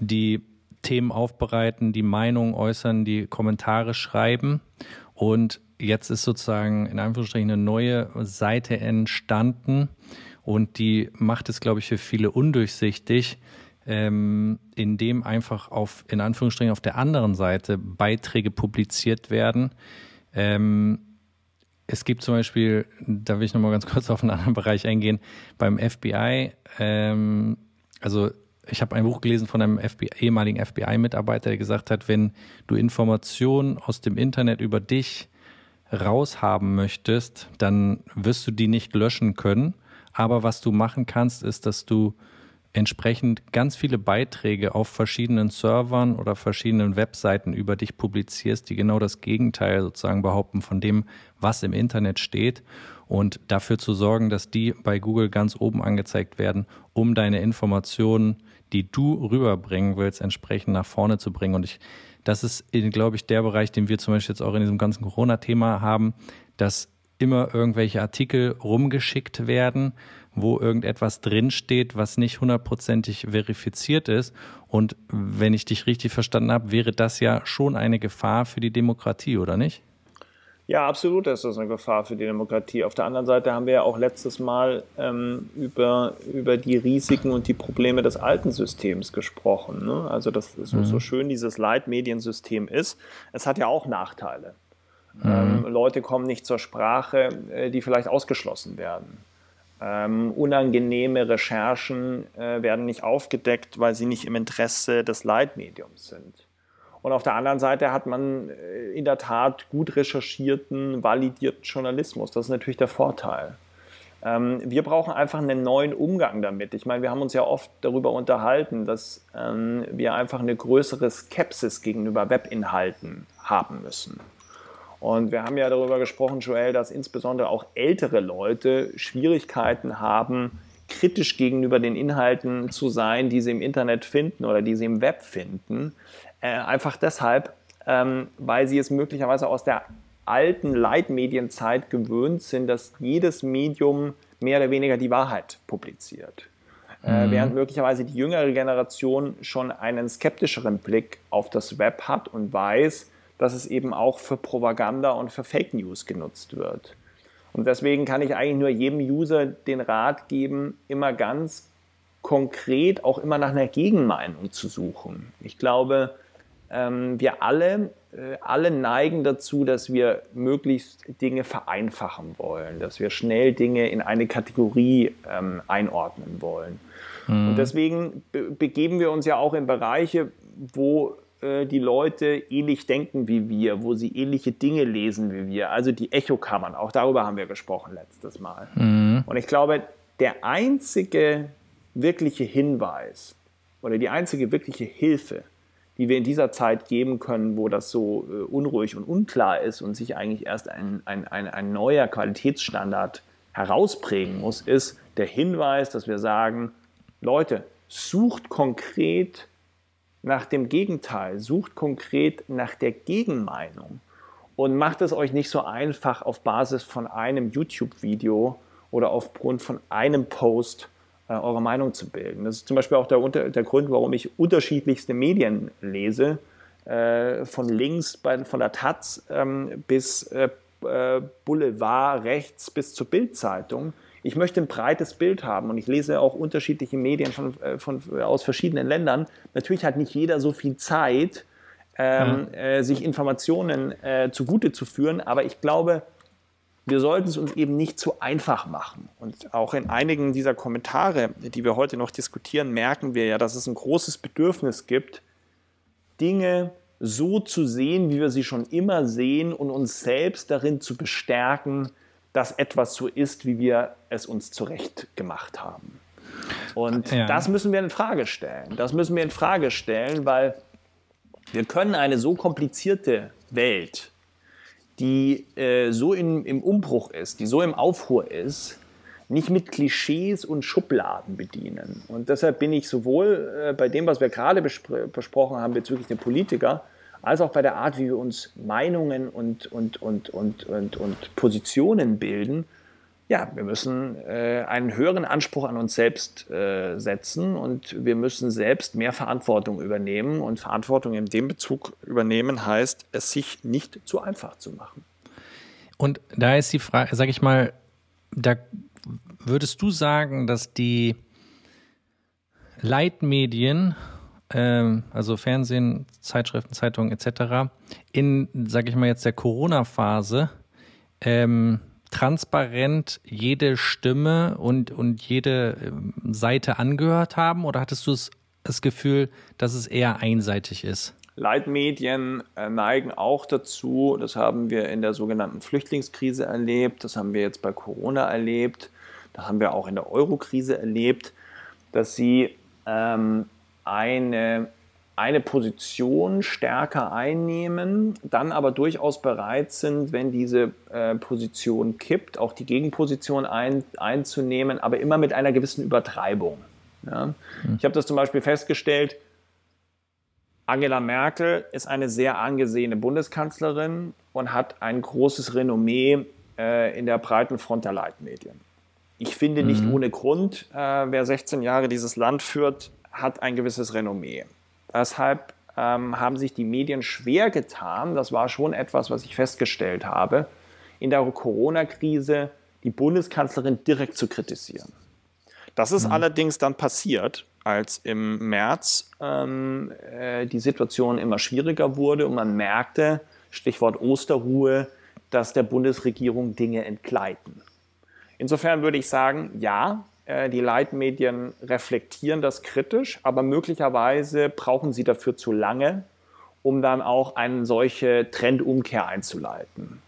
die Themen aufbereiten, die Meinung äußern, die Kommentare schreiben. Und jetzt ist sozusagen in Anführungsstrichen eine neue Seite entstanden und die macht es, glaube ich, für viele undurchsichtig, ähm, in dem einfach auf, in Anführungsstrichen, auf der anderen Seite Beiträge publiziert werden. Ähm, es gibt zum Beispiel, da will ich nochmal ganz kurz auf einen anderen Bereich eingehen, beim FBI, ähm, also ich habe ein Buch gelesen von einem FBI, ehemaligen FBI-Mitarbeiter, der gesagt hat, wenn du Informationen aus dem Internet über dich raushaben möchtest, dann wirst du die nicht löschen können. Aber was du machen kannst, ist, dass du entsprechend ganz viele Beiträge auf verschiedenen Servern oder verschiedenen Webseiten über dich publizierst, die genau das Gegenteil sozusagen behaupten von dem, was im Internet steht und dafür zu sorgen, dass die bei Google ganz oben angezeigt werden, um deine Informationen, die du rüberbringen willst, entsprechend nach vorne zu bringen. Und ich, das ist, glaube ich, der Bereich, den wir zum Beispiel jetzt auch in diesem ganzen Corona-Thema haben, dass immer irgendwelche Artikel rumgeschickt werden, wo irgendetwas drinsteht, was nicht hundertprozentig verifiziert ist. Und wenn ich dich richtig verstanden habe, wäre das ja schon eine Gefahr für die Demokratie, oder nicht? Ja, absolut ist das eine Gefahr für die Demokratie. Auf der anderen Seite haben wir ja auch letztes Mal ähm, über, über die Risiken und die Probleme des alten Systems gesprochen. Ne? Also, dass so, mhm. so schön dieses Leitmediensystem ist, es hat ja auch Nachteile. Mhm. Ähm, Leute kommen nicht zur Sprache, äh, die vielleicht ausgeschlossen werden. Ähm, unangenehme Recherchen äh, werden nicht aufgedeckt, weil sie nicht im Interesse des Leitmediums sind. Und auf der anderen Seite hat man äh, in der Tat gut recherchierten, validierten Journalismus. Das ist natürlich der Vorteil. Ähm, wir brauchen einfach einen neuen Umgang damit. Ich meine, wir haben uns ja oft darüber unterhalten, dass ähm, wir einfach eine größere Skepsis gegenüber Webinhalten haben müssen. Und wir haben ja darüber gesprochen, Joel, dass insbesondere auch ältere Leute Schwierigkeiten haben, kritisch gegenüber den Inhalten zu sein, die sie im Internet finden oder die sie im Web finden. Äh, einfach deshalb, ähm, weil sie es möglicherweise aus der alten Leitmedienzeit gewöhnt sind, dass jedes Medium mehr oder weniger die Wahrheit publiziert. Äh, mhm. während möglicherweise die jüngere Generation schon einen skeptischeren Blick auf das Web hat und weiß, dass es eben auch für Propaganda und für Fake News genutzt wird. Und deswegen kann ich eigentlich nur jedem User den Rat geben, immer ganz konkret auch immer nach einer Gegenmeinung zu suchen. Ich glaube, wir alle, äh, alle neigen dazu, dass wir möglichst Dinge vereinfachen wollen, dass wir schnell Dinge in eine Kategorie ähm, einordnen wollen. Mhm. Und deswegen be begeben wir uns ja auch in Bereiche, wo äh, die Leute ähnlich denken wie wir, wo sie ähnliche Dinge lesen wie wir. Also die Echokammern, auch darüber haben wir gesprochen letztes Mal. Mhm. Und ich glaube, der einzige wirkliche Hinweis oder die einzige wirkliche Hilfe, die wir in dieser Zeit geben können, wo das so äh, unruhig und unklar ist und sich eigentlich erst ein, ein, ein, ein neuer Qualitätsstandard herausprägen muss, ist der Hinweis, dass wir sagen, Leute, sucht konkret nach dem Gegenteil, sucht konkret nach der Gegenmeinung und macht es euch nicht so einfach auf Basis von einem YouTube-Video oder aufgrund von einem Post eure Meinung zu bilden. Das ist zum Beispiel auch der, der Grund, warum ich unterschiedlichste Medien lese, äh, von links bei, von der Taz ähm, bis äh, äh Boulevard rechts bis zur Bildzeitung ich möchte ein breites Bild haben und ich lese auch unterschiedliche Medien von, äh, von, aus verschiedenen Ländern. Natürlich hat nicht jeder so viel Zeit, ähm, mhm. äh, sich Informationen äh, zugute zu führen, aber ich glaube, wir sollten es uns eben nicht zu einfach machen. Und auch in einigen dieser Kommentare, die wir heute noch diskutieren, merken wir ja, dass es ein großes Bedürfnis gibt, Dinge so zu sehen, wie wir sie schon immer sehen und uns selbst darin zu bestärken, dass etwas so ist, wie wir es uns zurecht gemacht haben. Und ja. das müssen wir in Frage stellen. Das müssen wir in Frage stellen, weil wir können eine so komplizierte Welt, die äh, so in, im Umbruch ist, die so im Aufruhr ist, nicht mit Klischees und Schubladen bedienen. Und deshalb bin ich sowohl äh, bei dem, was wir gerade besprochen haben bezüglich der Politiker, als auch bei der Art, wie wir uns Meinungen und, und, und, und, und, und Positionen bilden, ja, wir müssen äh, einen höheren Anspruch an uns selbst äh, setzen und wir müssen selbst mehr Verantwortung übernehmen. Und Verantwortung in dem Bezug übernehmen heißt, es sich nicht zu einfach zu machen. Und da ist die Frage, sag ich mal, da würdest du sagen, dass die Leitmedien ähm, also Fernsehen, Zeitschriften, Zeitungen etc., in, sage ich mal jetzt, der Corona-Phase ähm, transparent jede Stimme und, und jede ähm, Seite angehört haben? Oder hattest du das, das Gefühl, dass es eher einseitig ist? Leitmedien äh, neigen auch dazu, das haben wir in der sogenannten Flüchtlingskrise erlebt, das haben wir jetzt bei Corona erlebt, das haben wir auch in der Eurokrise erlebt, dass sie ähm, eine, eine Position stärker einnehmen, dann aber durchaus bereit sind, wenn diese äh, Position kippt, auch die Gegenposition ein, einzunehmen, aber immer mit einer gewissen Übertreibung. Ja? Mhm. Ich habe das zum Beispiel festgestellt, Angela Merkel ist eine sehr angesehene Bundeskanzlerin und hat ein großes Renommee äh, in der breiten Front der Leitmedien. Ich finde nicht mhm. ohne Grund, äh, wer 16 Jahre dieses Land führt, hat ein gewisses Renommee. Deshalb ähm, haben sich die Medien schwer getan, das war schon etwas, was ich festgestellt habe, in der Corona-Krise die Bundeskanzlerin direkt zu kritisieren. Das ist mhm. allerdings dann passiert, als im März ähm, äh, die Situation immer schwieriger wurde und man merkte, Stichwort Osterruhe, dass der Bundesregierung Dinge entgleiten. Insofern würde ich sagen, ja, die Leitmedien reflektieren das kritisch, aber möglicherweise brauchen sie dafür zu lange, um dann auch eine solche Trendumkehr einzuleiten.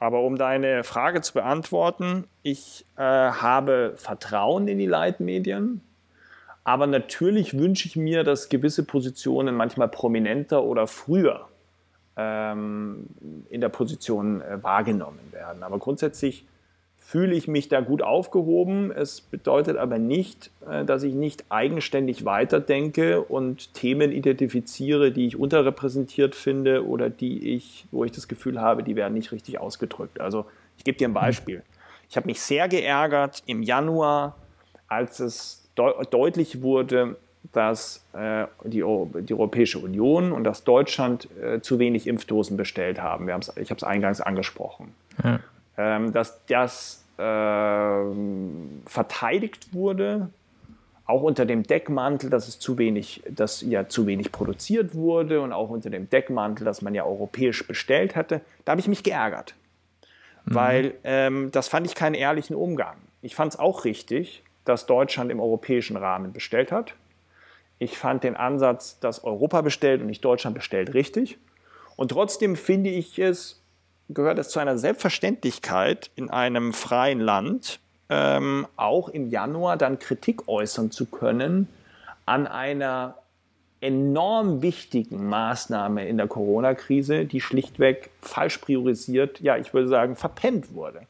Aber um deine Frage zu beantworten, ich äh, habe Vertrauen in die Leitmedien. Aber natürlich wünsche ich mir, dass gewisse Positionen manchmal prominenter oder früher ähm, in der Position äh, wahrgenommen werden. Aber grundsätzlich fühle ich mich da gut aufgehoben. Es bedeutet aber nicht, äh, dass ich nicht eigenständig weiterdenke und Themen identifiziere, die ich unterrepräsentiert finde oder die ich, wo ich das Gefühl habe, die werden nicht richtig ausgedrückt. Also ich gebe dir ein Beispiel. Ich habe mich sehr geärgert im Januar, als es de deutlich wurde, dass äh, die, die, Europäische Union und dass Deutschland äh, zu wenig Impfdosen bestellt haben. Ich habe es eingangs angesprochen. Ja. Ähm, dass das verteidigt wurde, auch unter dem Deckmantel, dass es zu wenig, dass ja zu wenig produziert wurde und auch unter dem Deckmantel, dass man ja europäisch bestellt hatte, da habe ich mich geärgert. Mhm. Weil ähm, das fand ich keinen ehrlichen Umgang. Ich fand es auch richtig, dass Deutschland im europäischen Rahmen bestellt hat. Ich fand den Ansatz, dass Europa bestellt und nicht Deutschland bestellt, richtig. Und trotzdem finde ich es gehört es zu einer Selbstverständlichkeit in einem freien Land, ähm, auch im Januar dann Kritik äußern zu können an einer enorm wichtigen Maßnahme in der Corona-Krise, die schlichtweg falsch priorisiert, ja, ich würde sagen, verpennt wurde.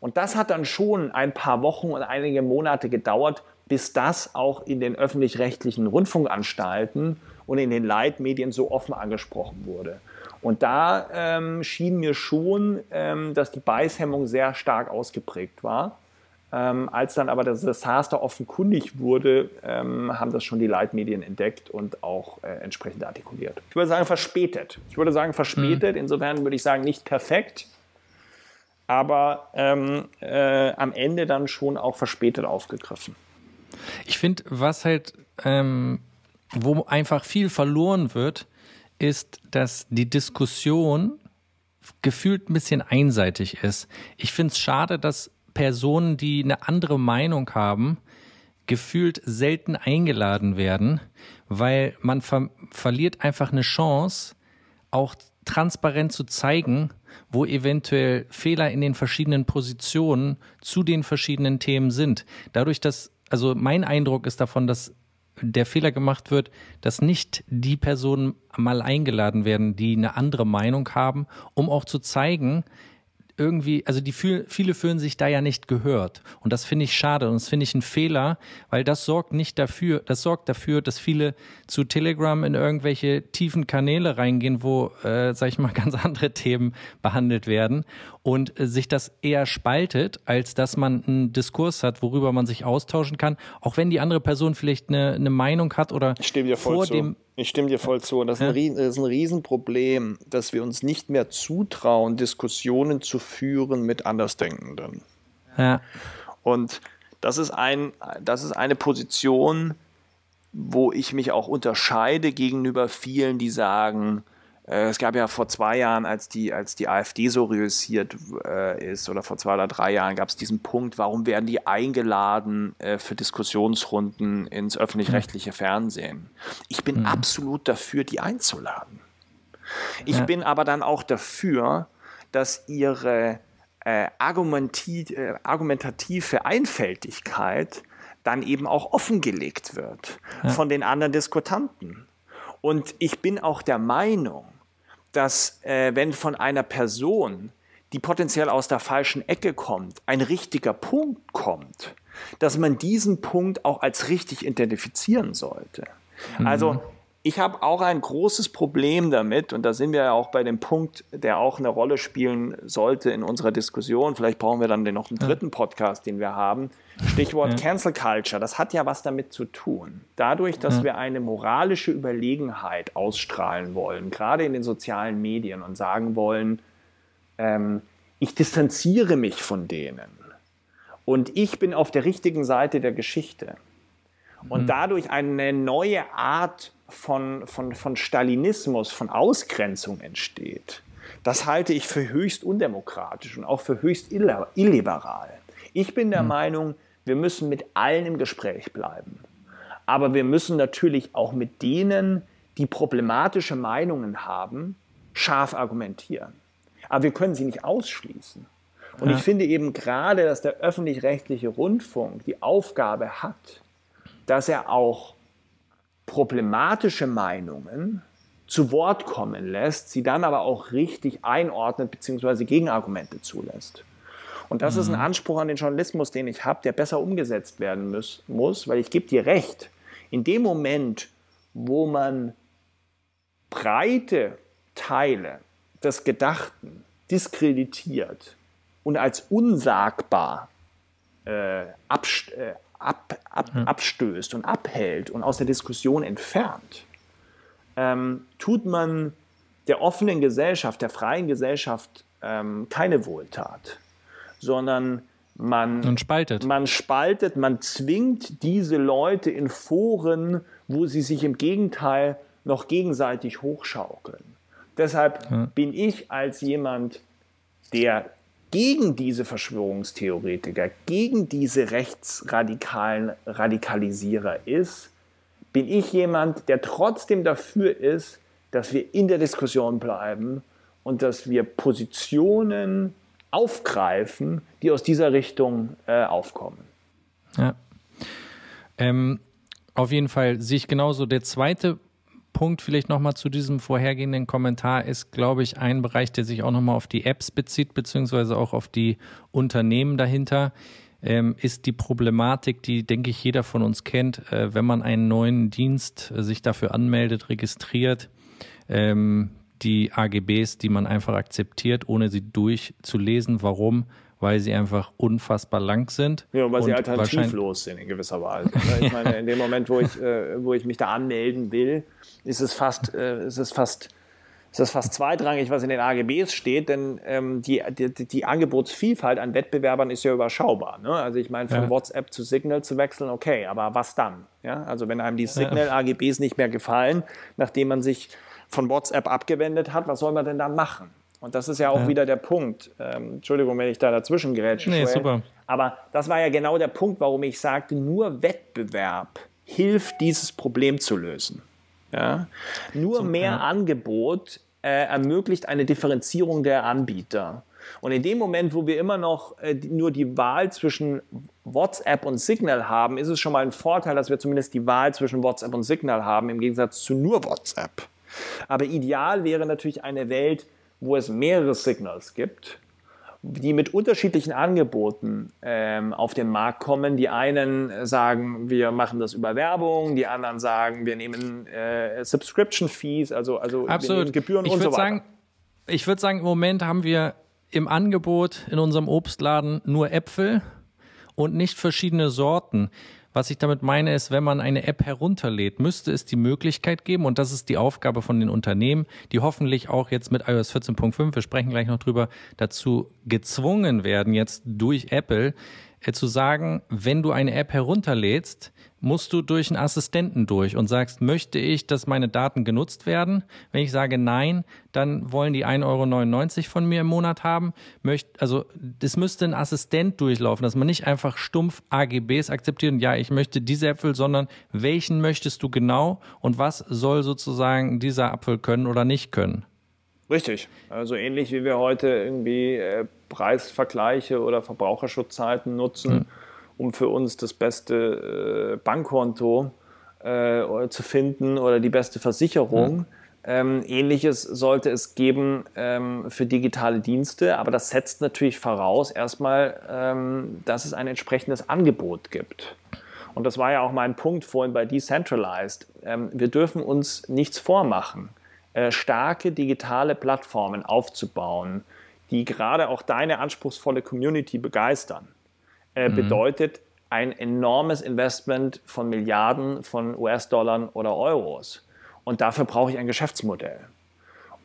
Und das hat dann schon ein paar Wochen und einige Monate gedauert, bis das auch in den öffentlich-rechtlichen Rundfunkanstalten und in den Leitmedien so offen angesprochen wurde. Und da ähm, schien mir schon, ähm, dass die Beißhemmung sehr stark ausgeprägt war. Ähm, als dann aber das Desaster offenkundig wurde, ähm, haben das schon die Leitmedien entdeckt und auch äh, entsprechend artikuliert. Ich würde sagen verspätet. Ich würde sagen verspätet. Mhm. Insofern würde ich sagen nicht perfekt, aber ähm, äh, am Ende dann schon auch verspätet aufgegriffen. Ich finde, was halt, ähm, wo einfach viel verloren wird, ist, dass die Diskussion gefühlt ein bisschen einseitig ist. Ich finde es schade, dass Personen, die eine andere Meinung haben, gefühlt selten eingeladen werden, weil man ver verliert einfach eine Chance, auch transparent zu zeigen, wo eventuell Fehler in den verschiedenen Positionen zu den verschiedenen Themen sind. Dadurch, dass, also mein Eindruck ist davon, dass der Fehler gemacht wird, dass nicht die Personen mal eingeladen werden, die eine andere Meinung haben, um auch zu zeigen, irgendwie, also die fühl, viele fühlen sich da ja nicht gehört. Und das finde ich schade und das finde ich ein Fehler, weil das sorgt nicht dafür, das sorgt dafür, dass viele zu Telegram in irgendwelche tiefen Kanäle reingehen, wo, äh, sag ich mal, ganz andere Themen behandelt werden und äh, sich das eher spaltet, als dass man einen Diskurs hat, worüber man sich austauschen kann, auch wenn die andere Person vielleicht eine, eine Meinung hat oder ich stimme dir voll vor zu. dem ich stimme dir voll zu. Und das ist, ein, das ist ein Riesenproblem, dass wir uns nicht mehr zutrauen, Diskussionen zu führen mit Andersdenkenden. Ja. Und das ist, ein, das ist eine Position, wo ich mich auch unterscheide gegenüber vielen, die sagen, es gab ja vor zwei Jahren, als die, als die AfD so reüssiert äh, ist, oder vor zwei oder drei Jahren, gab es diesen Punkt, warum werden die eingeladen äh, für Diskussionsrunden ins öffentlich-rechtliche Fernsehen? Ich bin mhm. absolut dafür, die einzuladen. Ich ja. bin aber dann auch dafür, dass ihre äh, äh argumentative Einfältigkeit dann eben auch offengelegt wird ja. von den anderen Diskutanten. Und ich bin auch der Meinung, dass äh, wenn von einer Person, die potenziell aus der falschen Ecke kommt, ein richtiger Punkt kommt, dass man diesen Punkt auch als richtig identifizieren sollte. Mhm. Also ich habe auch ein großes Problem damit, und da sind wir ja auch bei dem Punkt, der auch eine Rolle spielen sollte in unserer Diskussion. Vielleicht brauchen wir dann noch einen dritten Podcast, den wir haben. Stichwort ja. Cancel Culture. Das hat ja was damit zu tun. Dadurch, dass ja. wir eine moralische Überlegenheit ausstrahlen wollen, gerade in den sozialen Medien und sagen wollen, ähm, ich distanziere mich von denen und ich bin auf der richtigen Seite der Geschichte und mhm. dadurch eine neue Art von, von, von Stalinismus, von Ausgrenzung entsteht, das halte ich für höchst undemokratisch und auch für höchst illiberal. Ich bin der mhm. Meinung, wir müssen mit allen im Gespräch bleiben. Aber wir müssen natürlich auch mit denen, die problematische Meinungen haben, scharf argumentieren. Aber wir können sie nicht ausschließen. Und ja. ich finde eben gerade, dass der öffentlich-rechtliche Rundfunk die Aufgabe hat, dass er auch problematische Meinungen zu Wort kommen lässt, sie dann aber auch richtig einordnet bzw. Gegenargumente zulässt. Und das mhm. ist ein mhm. Anspruch an den Journalismus, den ich habe, der besser umgesetzt werden muss, muss, weil ich gebe dir recht, in dem Moment, wo man breite Teile des Gedachten diskreditiert und als unsagbar äh, abst äh, ab, ab, mhm. abstößt und abhält und aus der Diskussion entfernt, ähm, tut man der offenen Gesellschaft, der freien Gesellschaft ähm, keine Wohltat, sondern man, man spaltet. Man spaltet, man zwingt diese Leute in Foren, wo sie sich im Gegenteil noch gegenseitig hochschaukeln. Deshalb ja. bin ich als jemand, der gegen diese Verschwörungstheoretiker, gegen diese rechtsradikalen Radikalisierer ist, bin ich jemand, der trotzdem dafür ist, dass wir in der Diskussion bleiben und dass wir Positionen aufgreifen, die aus dieser Richtung äh, aufkommen. Ja. Ähm, auf jeden Fall sehe ich genauso. Der zweite Punkt vielleicht nochmal zu diesem vorhergehenden Kommentar ist, glaube ich, ein Bereich, der sich auch nochmal auf die Apps bezieht, beziehungsweise auch auf die Unternehmen dahinter, ähm, ist die Problematik, die, denke ich, jeder von uns kennt, äh, wenn man einen neuen Dienst äh, sich dafür anmeldet, registriert, ähm, die AGBs, die man einfach akzeptiert, ohne sie durchzulesen. Warum? Weil sie einfach unfassbar lang sind. Ja, weil sie alternativlos sind in gewisser Weise. Ne? ich meine, in dem Moment, wo ich, äh, wo ich mich da anmelden will, ist es fast, äh, ist es fast ist das fast zweitrangig, was in den AGBs steht, denn ähm, die, die, die, Angebotsvielfalt an Wettbewerbern ist ja überschaubar. Ne? Also ich meine, von ja. WhatsApp zu Signal zu wechseln, okay, aber was dann? Ja? Also wenn einem die Signal-AGBs nicht mehr gefallen, nachdem man sich von WhatsApp abgewendet hat, was soll man denn dann machen? Und das ist ja auch ja. wieder der Punkt. Ähm, Entschuldigung, wenn ich da dazwischen gerätsche. Nee, super. Aber das war ja genau der Punkt, warum ich sagte, nur Wettbewerb hilft, dieses Problem zu lösen. Ja? Nur so, mehr. Angebot äh, ermöglicht eine Differenzierung der Anbieter. Und in dem Moment, wo wir immer noch äh, nur die Wahl zwischen WhatsApp und Signal haben, ist es schon mal ein Vorteil, dass wir zumindest die Wahl zwischen WhatsApp und Signal haben, im Gegensatz zu nur WhatsApp. Aber ideal wäre natürlich eine Welt, wo es mehrere Signals gibt, die mit unterschiedlichen Angeboten ähm, auf den Markt kommen. Die einen sagen, wir machen das über Werbung, die anderen sagen, wir nehmen äh, Subscription Fees, also, also Absolut. Gebühren ich und so weiter. Sagen, ich würde sagen, im Moment haben wir im Angebot in unserem Obstladen nur Äpfel und nicht verschiedene Sorten. Was ich damit meine, ist, wenn man eine App herunterlädt, müsste es die Möglichkeit geben, und das ist die Aufgabe von den Unternehmen, die hoffentlich auch jetzt mit iOS 14.5, wir sprechen gleich noch drüber, dazu gezwungen werden, jetzt durch Apple, zu sagen, wenn du eine App herunterlädst, musst du durch einen Assistenten durch und sagst, möchte ich, dass meine Daten genutzt werden? Wenn ich sage nein, dann wollen die 1,99 Euro von mir im Monat haben. Möcht, also das müsste ein Assistent durchlaufen, dass man nicht einfach stumpf AGBs akzeptiert und ja, ich möchte diese Äpfel, sondern welchen möchtest du genau und was soll sozusagen dieser Apfel können oder nicht können? Richtig. Also ähnlich wie wir heute irgendwie äh, Preisvergleiche oder Verbraucherschutzzeiten nutzen. Hm um für uns das beste äh, Bankkonto äh, zu finden oder die beste Versicherung. Mhm. Ähm, Ähnliches sollte es geben ähm, für digitale Dienste, aber das setzt natürlich voraus erstmal, ähm, dass es ein entsprechendes Angebot gibt. Und das war ja auch mein Punkt vorhin bei Decentralized. Ähm, wir dürfen uns nichts vormachen, äh, starke digitale Plattformen aufzubauen, die gerade auch deine anspruchsvolle Community begeistern äh, mhm. bedeutet ein enormes Investment von Milliarden von US-Dollar oder Euros. Und dafür brauche ich ein Geschäftsmodell.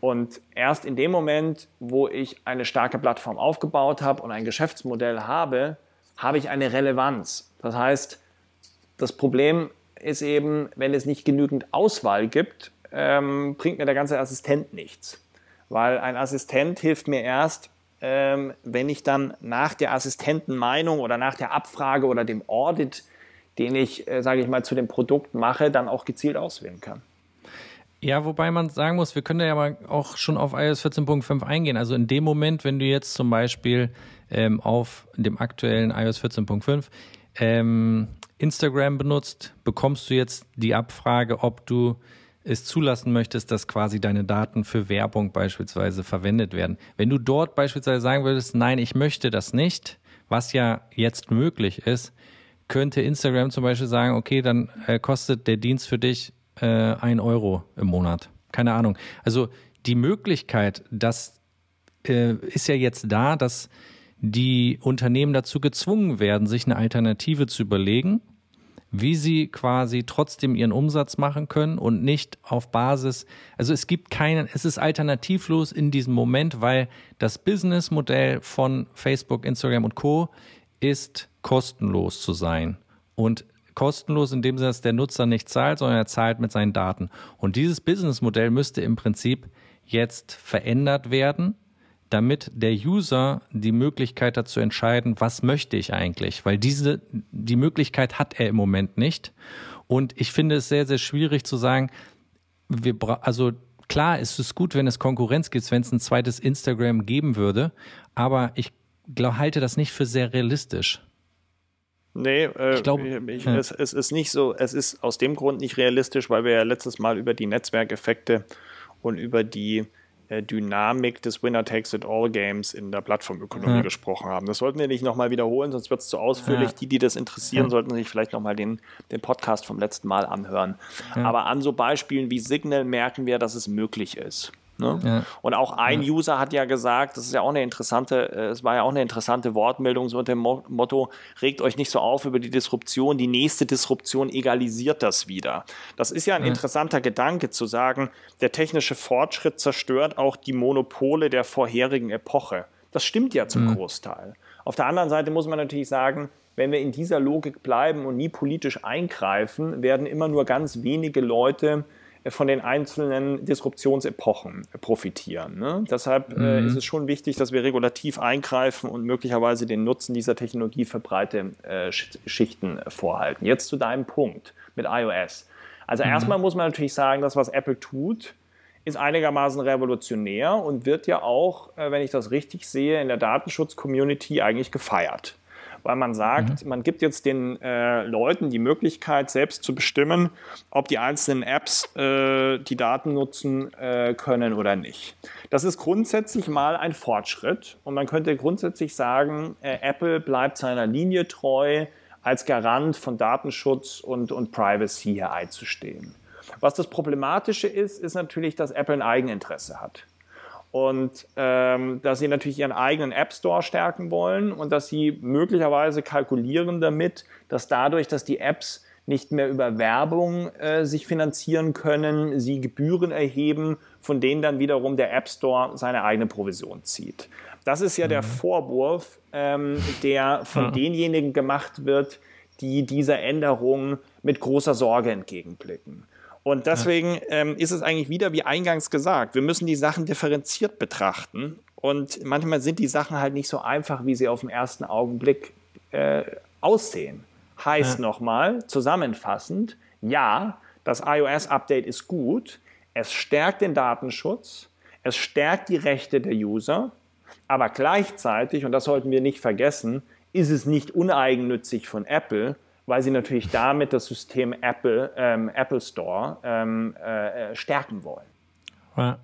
Und erst in dem Moment, wo ich eine starke Plattform aufgebaut habe und ein Geschäftsmodell habe, habe ich eine Relevanz. Das heißt, das Problem ist eben, wenn es nicht genügend Auswahl gibt, ähm, bringt mir der ganze Assistent nichts. Weil ein Assistent hilft mir erst, ähm, wenn ich dann nach der Assistentenmeinung oder nach der Abfrage oder dem Audit, den ich, äh, sage ich mal, zu dem Produkt mache, dann auch gezielt auswählen kann. Ja, wobei man sagen muss, wir können ja mal auch schon auf iOS 14.5 eingehen. Also in dem Moment, wenn du jetzt zum Beispiel ähm, auf dem aktuellen iOS 14.5 ähm, Instagram benutzt, bekommst du jetzt die Abfrage, ob du es zulassen möchtest, dass quasi deine Daten für Werbung beispielsweise verwendet werden. Wenn du dort beispielsweise sagen würdest, nein, ich möchte das nicht, was ja jetzt möglich ist, könnte Instagram zum Beispiel sagen, okay, dann äh, kostet der Dienst für dich äh, ein Euro im Monat. Keine Ahnung. Also die Möglichkeit, das äh, ist ja jetzt da, dass die Unternehmen dazu gezwungen werden, sich eine Alternative zu überlegen, wie sie quasi trotzdem ihren Umsatz machen können und nicht auf Basis, also es gibt keinen, es ist alternativlos in diesem Moment, weil das Businessmodell von Facebook, Instagram und Co. ist kostenlos zu sein. Und kostenlos in dem Sinne, dass der Nutzer nicht zahlt, sondern er zahlt mit seinen Daten. Und dieses Businessmodell müsste im Prinzip jetzt verändert werden, damit der User die Möglichkeit hat zu entscheiden, was möchte ich eigentlich, weil diese die Möglichkeit hat er im Moment nicht. Und ich finde es sehr sehr schwierig zu sagen, wir also klar ist es gut, wenn es Konkurrenz gibt, wenn es ein zweites Instagram geben würde, aber ich glaub, halte das nicht für sehr realistisch. Nee, äh, ich glaube, ja. es, es, ist nicht so, es ist aus dem Grund nicht realistisch, weil wir ja letztes Mal über die Netzwerkeffekte und über die Dynamik des Winner Takes It All Games in der Plattformökonomie ja. gesprochen haben. Das sollten wir nicht nochmal wiederholen, sonst wird es zu ausführlich. Ja. Die, die das interessieren, ja. sollten sich vielleicht nochmal den, den Podcast vom letzten Mal anhören. Aber an so Beispielen wie Signal merken wir, dass es möglich ist. Ne? Ja. Und auch ein ja. User hat ja gesagt, das ist ja auch eine interessante, äh, es war ja auch eine interessante Wortmeldung so unter dem Motto, regt euch nicht so auf über die Disruption, die nächste Disruption egalisiert das wieder. Das ist ja ein ja. interessanter Gedanke zu sagen, der technische Fortschritt zerstört auch die Monopole der vorherigen Epoche. Das stimmt ja zum. Großteil. Auf der anderen Seite muss man natürlich sagen, wenn wir in dieser Logik bleiben und nie politisch eingreifen, werden immer nur ganz wenige Leute von den einzelnen Disruptionsepochen profitieren. Ne? Deshalb äh, mhm. äh, ist es schon wichtig, dass wir regulativ eingreifen und möglicherweise den Nutzen dieser Technologie für breite äh, Schichten vorhalten. Jetzt zu deinem Punkt mit iOS. Also mhm. erstmal muss man natürlich sagen, das, was Apple tut, ist einigermaßen revolutionär und wird ja auch, äh, wenn ich das richtig sehe, in der Datenschutz-Community eigentlich gefeiert weil man sagt, mhm. man gibt jetzt den äh, Leuten die Möglichkeit, selbst zu bestimmen, ob die einzelnen Apps äh, die Daten nutzen äh, können oder nicht. Das ist grundsätzlich mal ein Fortschritt und man könnte grundsätzlich sagen, äh, Apple bleibt seiner Linie treu, als Garant von Datenschutz und, und Privacy hier einzustehen. Was das Problematische ist, ist natürlich, dass Apple ein Eigeninteresse hat und ähm, dass sie natürlich ihren eigenen App Store stärken wollen und dass sie möglicherweise kalkulieren damit, dass dadurch, dass die Apps nicht mehr über Werbung äh, sich finanzieren können, sie Gebühren erheben, von denen dann wiederum der App Store seine eigene Provision zieht. Das ist ja mhm. der Vorwurf, ähm, der von mhm. denjenigen gemacht wird, die dieser Änderung mit großer Sorge entgegenblicken. Und deswegen ähm, ist es eigentlich wieder wie eingangs gesagt, wir müssen die Sachen differenziert betrachten. Und manchmal sind die Sachen halt nicht so einfach, wie sie auf den ersten Augenblick äh, aussehen. Heißt ja. nochmal, zusammenfassend, ja, das iOS-Update ist gut, es stärkt den Datenschutz, es stärkt die Rechte der User, aber gleichzeitig, und das sollten wir nicht vergessen, ist es nicht uneigennützig von Apple, weil sie natürlich damit das System Apple, ähm, Apple Store ähm, äh, stärken wollen. Ja.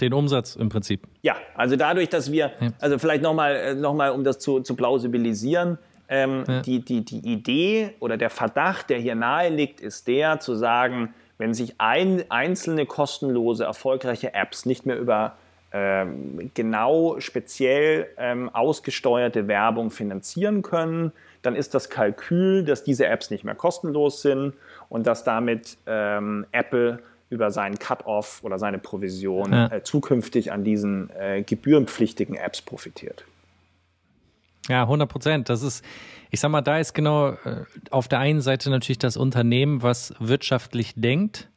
Den Umsatz im Prinzip. Ja, also dadurch, dass wir, also vielleicht nochmal, äh, noch mal, um das zu, zu plausibilisieren, ähm, ja. die, die, die Idee oder der Verdacht, der hier nahe liegt, ist der zu sagen, wenn sich ein, einzelne kostenlose, erfolgreiche Apps nicht mehr über genau speziell ähm, ausgesteuerte Werbung finanzieren können, dann ist das Kalkül, dass diese Apps nicht mehr kostenlos sind und dass damit ähm, Apple über seinen Cut-off oder seine Provision ja. äh, zukünftig an diesen äh, gebührenpflichtigen Apps profitiert. Ja, 100 Prozent. Das ist, ich sag mal, da ist genau äh, auf der einen Seite natürlich das Unternehmen, was wirtschaftlich denkt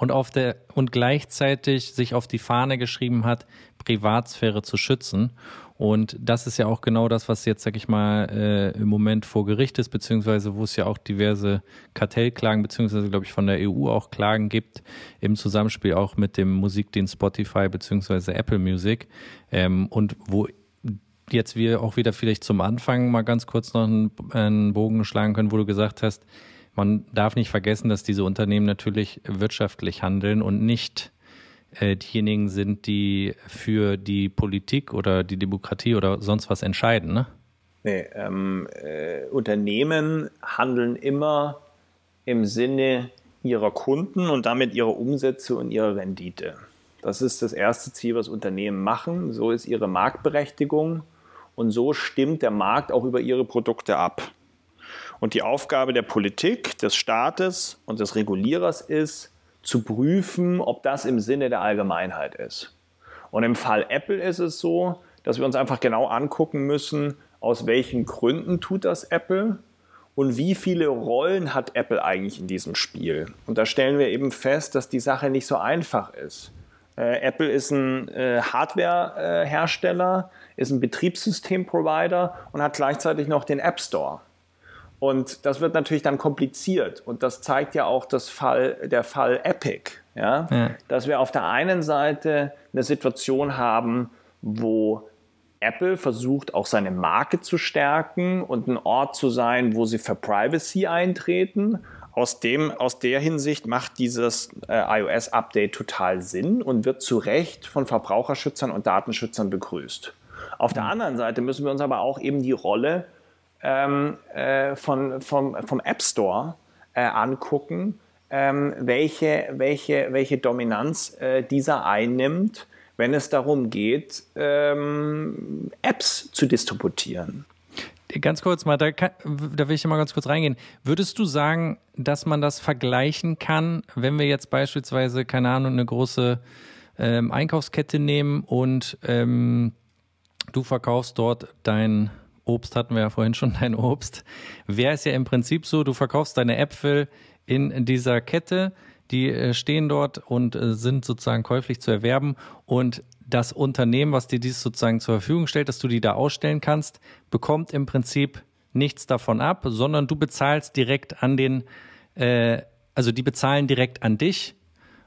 und auf der und gleichzeitig sich auf die Fahne geschrieben hat, Privatsphäre zu schützen. Und das ist ja auch genau das, was jetzt, sag ich mal, äh, im Moment vor Gericht ist, beziehungsweise wo es ja auch diverse Kartellklagen, beziehungsweise, glaube ich, von der EU auch Klagen gibt, im Zusammenspiel auch mit dem Musikdienst Spotify, beziehungsweise Apple Music. Ähm, und wo jetzt wir auch wieder vielleicht zum Anfang mal ganz kurz noch einen, einen Bogen schlagen können, wo du gesagt hast, man darf nicht vergessen, dass diese Unternehmen natürlich wirtschaftlich handeln und nicht äh, diejenigen sind, die für die Politik oder die Demokratie oder sonst was entscheiden, ne? Nee, ähm, äh, Unternehmen handeln immer im Sinne ihrer Kunden und damit ihrer Umsätze und ihrer Rendite. Das ist das erste Ziel, was Unternehmen machen. So ist ihre Marktberechtigung und so stimmt der Markt auch über ihre Produkte ab. Und die Aufgabe der Politik, des Staates und des Regulierers ist, zu prüfen, ob das im Sinne der Allgemeinheit ist. Und im Fall Apple ist es so, dass wir uns einfach genau angucken müssen, aus welchen Gründen tut das Apple und wie viele Rollen hat Apple eigentlich in diesem Spiel. Und da stellen wir eben fest, dass die Sache nicht so einfach ist. Äh, Apple ist ein äh, Hardware-Hersteller, ist ein Betriebssystem-Provider und hat gleichzeitig noch den App Store. Und das wird natürlich dann kompliziert. Und das zeigt ja auch das Fall, der Fall Epic. Ja? ja? Dass wir auf der einen Seite eine Situation haben, wo Apple versucht, auch seine Marke zu stärken und ein Ort zu sein, wo sie für Privacy eintreten. Aus, dem, aus der Hinsicht macht dieses äh, iOS-Update total Sinn und wird zu Recht von Verbraucherschützern und Datenschützern begrüßt. Auf der anderen Seite müssen wir uns aber auch eben die Rolle ähm, äh, von, vom, vom App Store äh, angucken, ähm, welche, welche, welche Dominanz äh, dieser einnimmt, wenn es darum geht, ähm, Apps zu distributieren. Ganz kurz mal, da, da will ich mal ganz kurz reingehen. Würdest du sagen, dass man das vergleichen kann, wenn wir jetzt beispielsweise, keine Ahnung, eine große ähm, Einkaufskette nehmen und ähm, du verkaufst dort dein Obst hatten wir ja vorhin schon, dein Obst. Wäre es ja im Prinzip so, du verkaufst deine Äpfel in dieser Kette, die äh, stehen dort und äh, sind sozusagen käuflich zu erwerben und das Unternehmen, was dir dies sozusagen zur Verfügung stellt, dass du die da ausstellen kannst, bekommt im Prinzip nichts davon ab, sondern du bezahlst direkt an den, äh, also die bezahlen direkt an dich,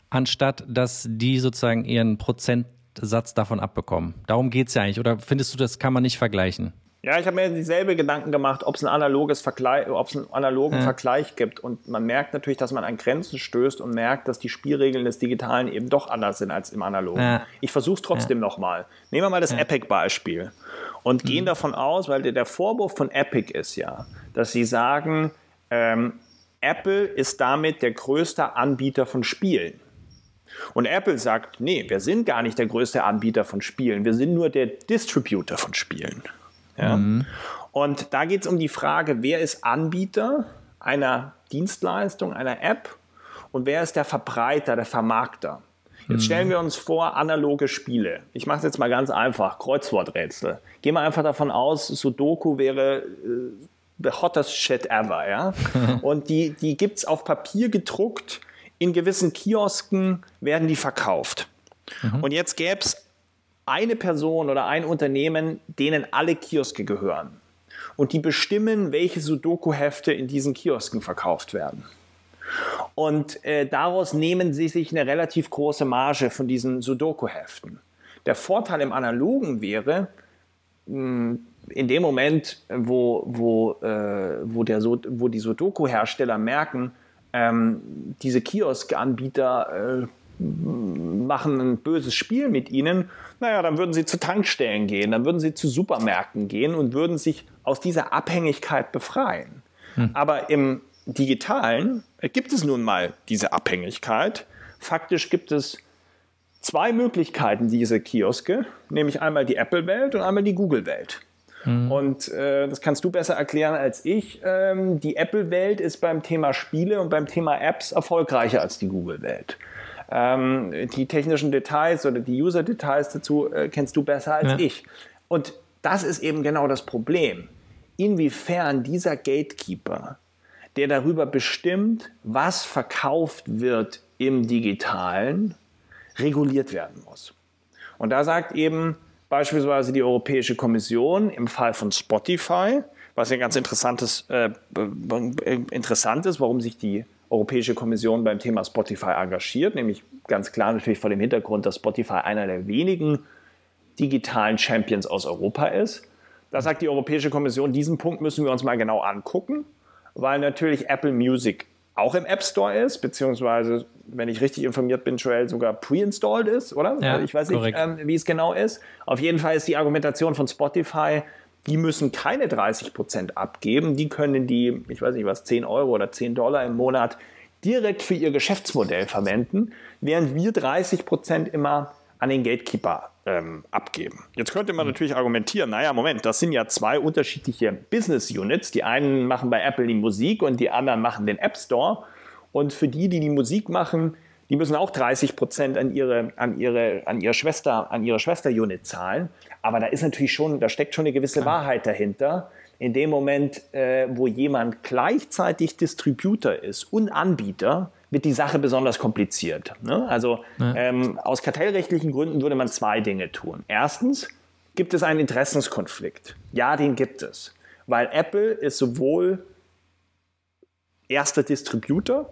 anstatt dass die sozusagen ihren Prozentsatz davon abbekommen. Darum geht es ja eigentlich. Oder findest du, das kann man nicht vergleichen? Ja, ich habe mir dieselbe Gedanken gemacht, ob es ein analoges Vergleich, ob es einen analogen ja. Vergleich gibt. Und man merkt natürlich, dass man an Grenzen stößt und merkt, dass die Spielregeln des Digitalen eben doch anders sind als im Analogen. Ja. Ich versuche es trotzdem ja. nochmal. Nehmen wir mal das Epic-Beispiel und mhm. gehen davon aus, weil der, der Vorwurf von Epic ist ja, dass sie sagen, ähm, Apple ist damit der größte Anbieter von Spielen. Und Apple sagt, nee, wir sind gar nicht der größte Anbieter von Spielen, wir sind nur der Distributor von Spielen. Ja? Mhm. Und da geht es um die Frage, wer ist Anbieter einer Dienstleistung, einer App und wer ist der Verbreiter, der Vermarkter. Jetzt mhm. stellen wir uns vor, analoge Spiele. Ich mache es jetzt mal ganz einfach, Kreuzworträtsel. Gehen wir einfach davon aus, Sudoku wäre äh, the hottest shit ever. Ja? und die, die gibt es auf Papier gedruckt, in gewissen Kiosken werden die verkauft. Mhm. Und jetzt gäbe es eine Person oder ein Unternehmen, denen alle Kioske gehören. Und die bestimmen, welche Sudoku-Hefte in diesen Kiosken verkauft werden. Und äh, daraus nehmen sie sich eine relativ große Marge von diesen Sudoku-Heften. Der Vorteil im Analogen wäre, mh, in dem Moment, wo, wo, äh, wo, der, wo die Sudoku-Hersteller merken, ähm, diese Kiosk-Anbieter äh, machen ein böses Spiel mit ihnen, naja, dann würden sie zu Tankstellen gehen, dann würden sie zu Supermärkten gehen und würden sich aus dieser Abhängigkeit befreien. Hm. Aber im digitalen gibt es nun mal diese Abhängigkeit. Faktisch gibt es zwei Möglichkeiten, diese Kioske, nämlich einmal die Apple-Welt und einmal die Google-Welt. Hm. Und äh, das kannst du besser erklären als ich. Ähm, die Apple-Welt ist beim Thema Spiele und beim Thema Apps erfolgreicher als die Google-Welt. Ähm, die technischen Details oder die User-Details dazu äh, kennst du besser als ja. ich. Und das ist eben genau das Problem. Inwiefern dieser Gatekeeper, der darüber bestimmt, was verkauft wird im digitalen, reguliert werden muss. Und da sagt eben beispielsweise die Europäische Kommission im Fall von Spotify, was ja ganz interessantes, äh, interessant ist, warum sich die Europäische Kommission beim Thema Spotify engagiert, nämlich ganz klar natürlich vor dem Hintergrund, dass Spotify einer der wenigen digitalen Champions aus Europa ist. Da sagt die Europäische Kommission, diesen Punkt müssen wir uns mal genau angucken, weil natürlich Apple Music auch im App Store ist, beziehungsweise, wenn ich richtig informiert bin, Joel sogar pre-installed ist, oder? Ja, ich weiß nicht, ähm, wie es genau ist. Auf jeden Fall ist die Argumentation von Spotify, die müssen keine 30 Prozent abgeben. Die können die, ich weiß nicht was, 10 Euro oder 10 Dollar im Monat direkt für ihr Geschäftsmodell verwenden, während wir 30 Prozent immer an den Gatekeeper ähm, abgeben. Jetzt könnte man natürlich argumentieren, naja, Moment, das sind ja zwei unterschiedliche Business Units. Die einen machen bei Apple die Musik und die anderen machen den App Store. Und für die, die die Musik machen, die müssen auch 30 Prozent an ihre, an ihre, an ihre Schwester, an ihre Schwester-Unit zahlen. Aber da ist natürlich schon, da steckt schon eine gewisse Klar. Wahrheit dahinter. In dem Moment, äh, wo jemand gleichzeitig Distributor ist und Anbieter, wird die Sache besonders kompliziert. Ne? Also ja. ähm, aus kartellrechtlichen Gründen würde man zwei Dinge tun. Erstens gibt es einen Interessenskonflikt. Ja, den gibt es. Weil Apple ist sowohl erster Distributor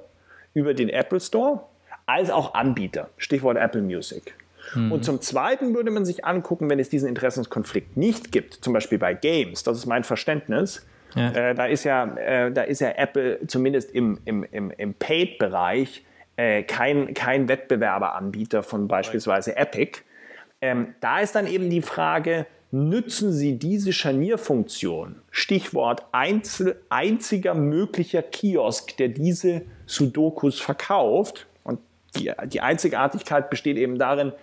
über den Apple Store als auch Anbieter. Stichwort Apple Music. Mhm. Und zum Zweiten würde man sich angucken, wenn es diesen Interessenskonflikt nicht gibt, zum Beispiel bei Games, das ist mein Verständnis, ja. Äh, da, ist ja, äh, da ist ja Apple zumindest im, im, im, im Paid-Bereich äh, kein, kein Wettbewerberanbieter von beispielsweise Epic. Ähm, da ist dann eben die Frage, nützen Sie diese Scharnierfunktion, Stichwort einzel, einziger möglicher Kiosk, der diese Sudokus verkauft, die, die Einzigartigkeit besteht eben darin,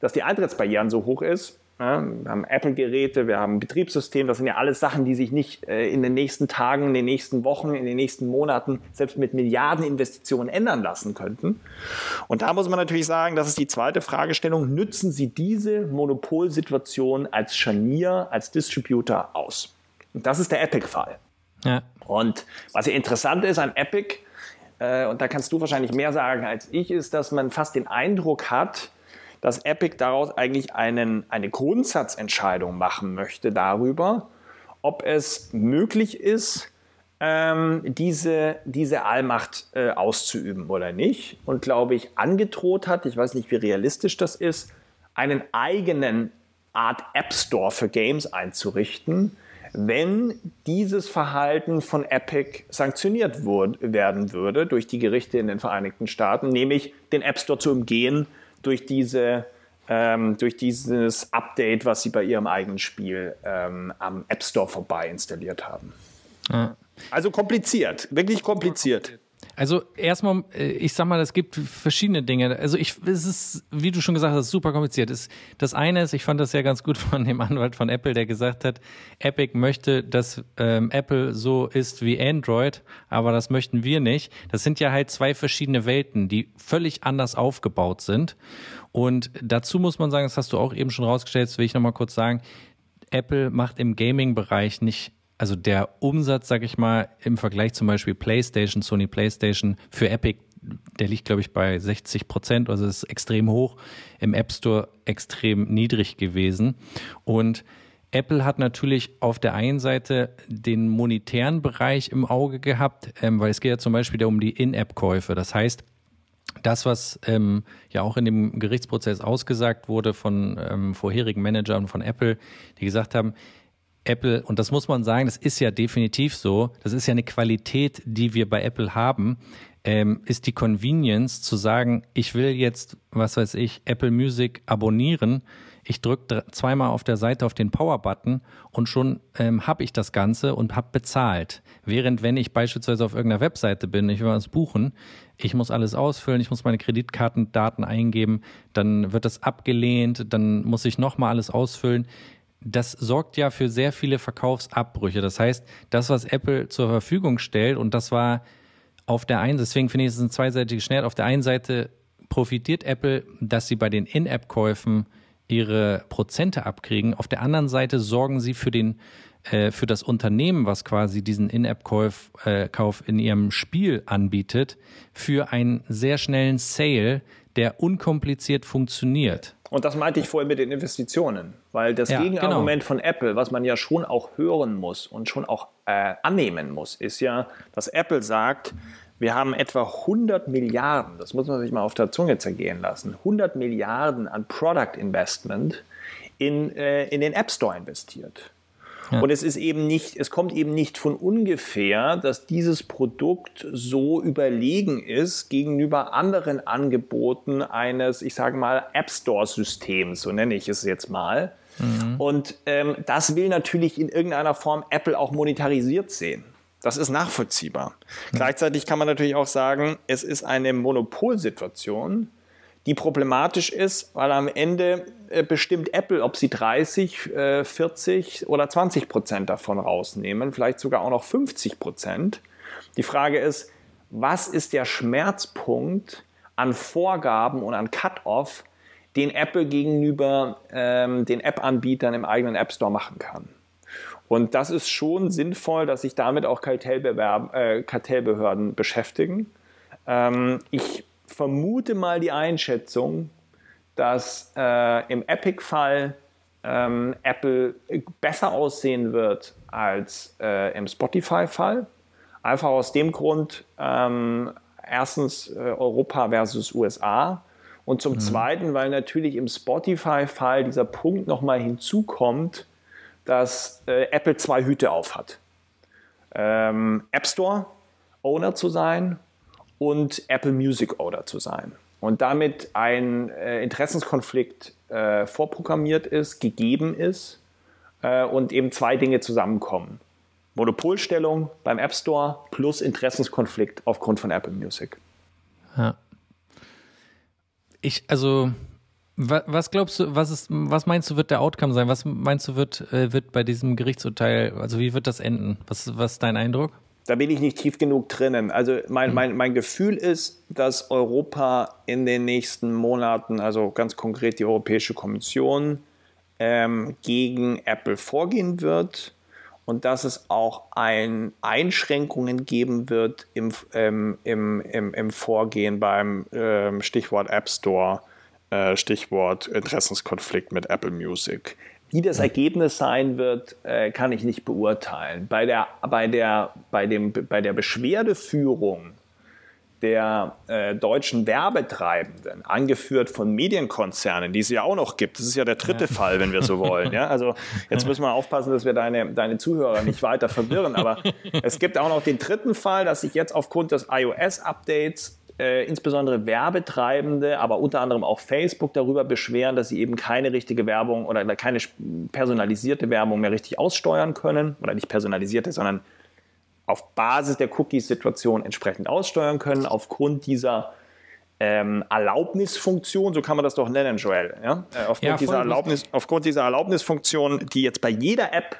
dass die Eintrittsbarrieren so hoch ist. Ja, wir haben Apple-Geräte, wir haben ein Betriebssystem, das sind ja alles Sachen, die sich nicht äh, in den nächsten Tagen, in den nächsten Wochen, in den nächsten Monaten selbst mit Milliardeninvestitionen ändern lassen könnten. Und da muss man natürlich sagen, das ist die zweite Fragestellung, nützen Sie diese Monopolsituation als Scharnier, als Distributor aus? Und das ist der Epic-Fall. Ja. Und was ja interessant ist an Epic, äh, und da kannst du wahrscheinlich mehr sagen als ich, ist, dass man fast den Eindruck hat, dass Epic daraus eigentlich einen, eine Grundsatzentscheidung machen möchte darüber, ob es möglich ist, ähm, diese, diese Allmacht äh, auszuüben oder nicht. Und glaube ich, angedroht hat, ich weiß nicht, wie realistisch das ist, einen eigenen Art App Store für Games einzurichten, wenn dieses Verhalten von Epic sanktioniert werden würde durch die Gerichte in den Vereinigten Staaten, nämlich den App Store zu umgehen durch diese ähm, durch dieses Update, was sie bei ihrem eigenen Spiel ähm, am App Store vorbei installiert haben. Ja. Also kompliziert, wirklich kompliziert. Also erstmal, äh, ich sag mal, es gibt verschiedene Dinge. Also ich, es ist, wie du schon gesagt hast, super kompliziert. Das eine ist, ich fand das ja ganz gut von dem Anwalt von Apple, der gesagt hat, Epic möchte, dass ähm, Apple so ist wie Android, aber das möchten wir nicht. Das sind ja halt zwei verschiedene Welten, die völlig anders aufgebaut sind. Und dazu muss man sagen, das hast du auch eben schon rausgestellt, das will ich nochmal kurz sagen, Apple macht im Gaming-Bereich nicht also der Umsatz, sag ich mal, im Vergleich zum Beispiel PlayStation, Sony PlayStation für Epic, der liegt, glaube ich, bei 60 Prozent, also ist extrem hoch, im App Store extrem niedrig gewesen. Und Apple hat natürlich auf der einen Seite den monetären Bereich im Auge gehabt, ähm, weil es geht ja zum Beispiel um die In-App-Käufe. Das heißt, das, was ähm, ja auch in dem Gerichtsprozess ausgesagt wurde von ähm, vorherigen Managern von Apple, die gesagt haben, Apple, und das muss man sagen, das ist ja definitiv so, das ist ja eine Qualität, die wir bei Apple haben, ähm, ist die Convenience zu sagen, ich will jetzt, was weiß ich, Apple Music abonnieren. Ich drücke zweimal auf der Seite auf den Power-Button und schon ähm, habe ich das Ganze und habe bezahlt. Während wenn ich beispielsweise auf irgendeiner Webseite bin, ich will was buchen, ich muss alles ausfüllen, ich muss meine Kreditkartendaten eingeben, dann wird das abgelehnt, dann muss ich nochmal alles ausfüllen das sorgt ja für sehr viele Verkaufsabbrüche. Das heißt, das, was Apple zur Verfügung stellt, und das war auf der einen, deswegen finde ich es ein zweiseitiges Schwert, auf der einen Seite profitiert Apple, dass sie bei den In-App-Käufen ihre Prozente abkriegen. Auf der anderen Seite sorgen sie für den äh, für das Unternehmen, was quasi diesen In-App-Kauf äh, Kauf in ihrem Spiel anbietet, für einen sehr schnellen Sale, der unkompliziert funktioniert. Und das meinte ich vorhin mit den Investitionen, weil das ja, Gegenargument genau. von Apple, was man ja schon auch hören muss und schon auch äh, annehmen muss, ist ja, dass Apple sagt, wir haben etwa 100 Milliarden, das muss man sich mal auf der Zunge zergehen lassen, 100 Milliarden an Product Investment in, äh, in den App Store investiert. Ja. Und es ist eben nicht, es kommt eben nicht von ungefähr, dass dieses Produkt so überlegen ist gegenüber anderen Angeboten eines, ich sage mal, App Store Systems, so nenne ich es jetzt mal. Mhm. Und ähm, das will natürlich in irgendeiner Form Apple auch monetarisiert sehen. Das ist nachvollziehbar. Mhm. Gleichzeitig kann man natürlich auch sagen, es ist eine Monopolsituation, die problematisch ist, weil am Ende äh, bestimmt Apple, ob sie 30, 40 äh, oder 20 Prozent davon rausnehmen, vielleicht sogar auch noch 50 Prozent. Die Frage ist, was ist der Schmerzpunkt an Vorgaben und an Cut-off, den Apple gegenüber ähm, den App-Anbietern im eigenen App Store machen kann? Und das ist schon sinnvoll, dass sich damit auch äh, Kartellbehörden beschäftigen. Ähm, ich vermute mal die Einschätzung, dass äh, im Epic-Fall ähm, Apple besser aussehen wird als äh, im Spotify-Fall. Einfach aus dem Grund, ähm, erstens äh, Europa versus USA und zum mhm. Zweiten, weil natürlich im Spotify-Fall dieser Punkt nochmal hinzukommt, dass äh, Apple zwei Hüte auf hat. Ähm, App Store Owner zu sein und Apple Music Owner zu sein. Und damit ein äh, Interessenskonflikt äh, vorprogrammiert ist, gegeben ist äh, und eben zwei Dinge zusammenkommen. Monopolstellung beim App Store plus Interessenskonflikt aufgrund von Apple Music. Ja. Ich, also, was glaubst du, was ist, was meinst du, wird der Outcome sein? Was meinst du, wird, äh, wird bei diesem Gerichtsurteil, also wie wird das enden? Was, was ist dein Eindruck? Da bin ich nicht tief genug drinnen. Also mein, mhm. mein, mein Gefühl ist, dass Europa in den nächsten Monaten, also ganz konkret die Europäische Kommission, ähm, gegen Apple vorgehen wird und dass es auch ein Einschränkungen geben wird im, ähm, im, im, im Vorgehen beim ähm, Stichwort App Store, äh, Stichwort Interessenskonflikt mit Apple Music. Wie das Ergebnis sein wird, äh, kann ich nicht beurteilen. Bei der, bei der, bei dem, bei der Beschwerdeführung der äh, deutschen Werbetreibenden, angeführt von Medienkonzernen, die es ja auch noch gibt. Das ist ja der dritte ja. Fall, wenn wir so wollen. Ja? Also jetzt müssen wir aufpassen, dass wir deine, deine Zuhörer nicht weiter verwirren. Aber es gibt auch noch den dritten Fall, dass sich jetzt aufgrund des iOS-Updates äh, insbesondere Werbetreibende, aber unter anderem auch Facebook darüber beschweren, dass sie eben keine richtige Werbung oder keine personalisierte Werbung mehr richtig aussteuern können. Oder nicht personalisierte, sondern auf Basis der Cookies-Situation entsprechend aussteuern können, aufgrund dieser ähm, Erlaubnisfunktion, so kann man das doch nennen, Joel. Ja? Äh, aufgrund, ja, dieser Erlaubnis, aufgrund dieser Erlaubnisfunktion, die jetzt bei jeder App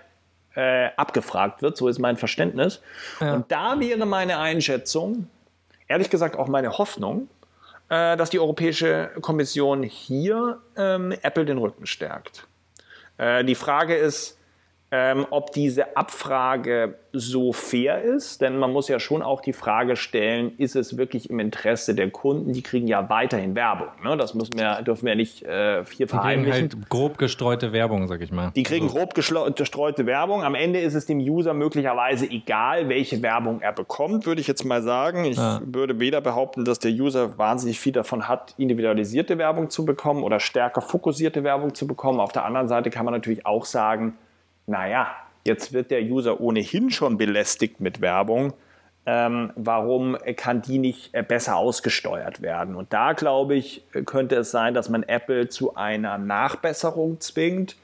äh, abgefragt wird, so ist mein Verständnis. Ja. Und da wäre meine Einschätzung, ehrlich gesagt auch meine Hoffnung, äh, dass die Europäische Kommission hier ähm, Apple den Rücken stärkt. Äh, die Frage ist, ähm, ob diese Abfrage so fair ist, denn man muss ja schon auch die Frage stellen, ist es wirklich im Interesse der Kunden? Die kriegen ja weiterhin Werbung. Ne? Das müssen wir, dürfen wir nicht äh, hier verheimlichen. Die kriegen halt grob gestreute Werbung, sag ich mal. Die kriegen also. grob gestreute Werbung. Am Ende ist es dem User möglicherweise egal, welche Werbung er bekommt, würde ich jetzt mal sagen. Ich ja. würde weder behaupten, dass der User wahnsinnig viel davon hat, individualisierte Werbung zu bekommen oder stärker fokussierte Werbung zu bekommen. Auf der anderen Seite kann man natürlich auch sagen, naja, jetzt wird der User ohnehin schon belästigt mit Werbung. Ähm, warum kann die nicht äh, besser ausgesteuert werden? Und da glaube ich, könnte es sein, dass man Apple zu einer Nachbesserung zwingt,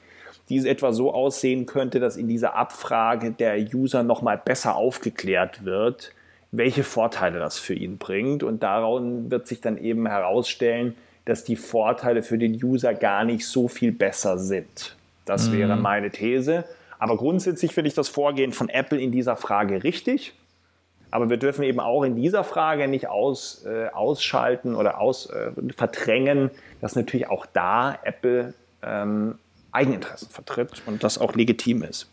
die etwa so aussehen könnte, dass in dieser Abfrage der User nochmal besser aufgeklärt wird, welche Vorteile das für ihn bringt. Und daran wird sich dann eben herausstellen, dass die Vorteile für den User gar nicht so viel besser sind. Das mhm. wäre meine These. Aber grundsätzlich finde ich das Vorgehen von Apple in dieser Frage richtig. Aber wir dürfen eben auch in dieser Frage nicht aus, äh, ausschalten oder aus, äh, verdrängen, dass natürlich auch da Apple ähm, Eigeninteressen vertritt und das auch legitim ist.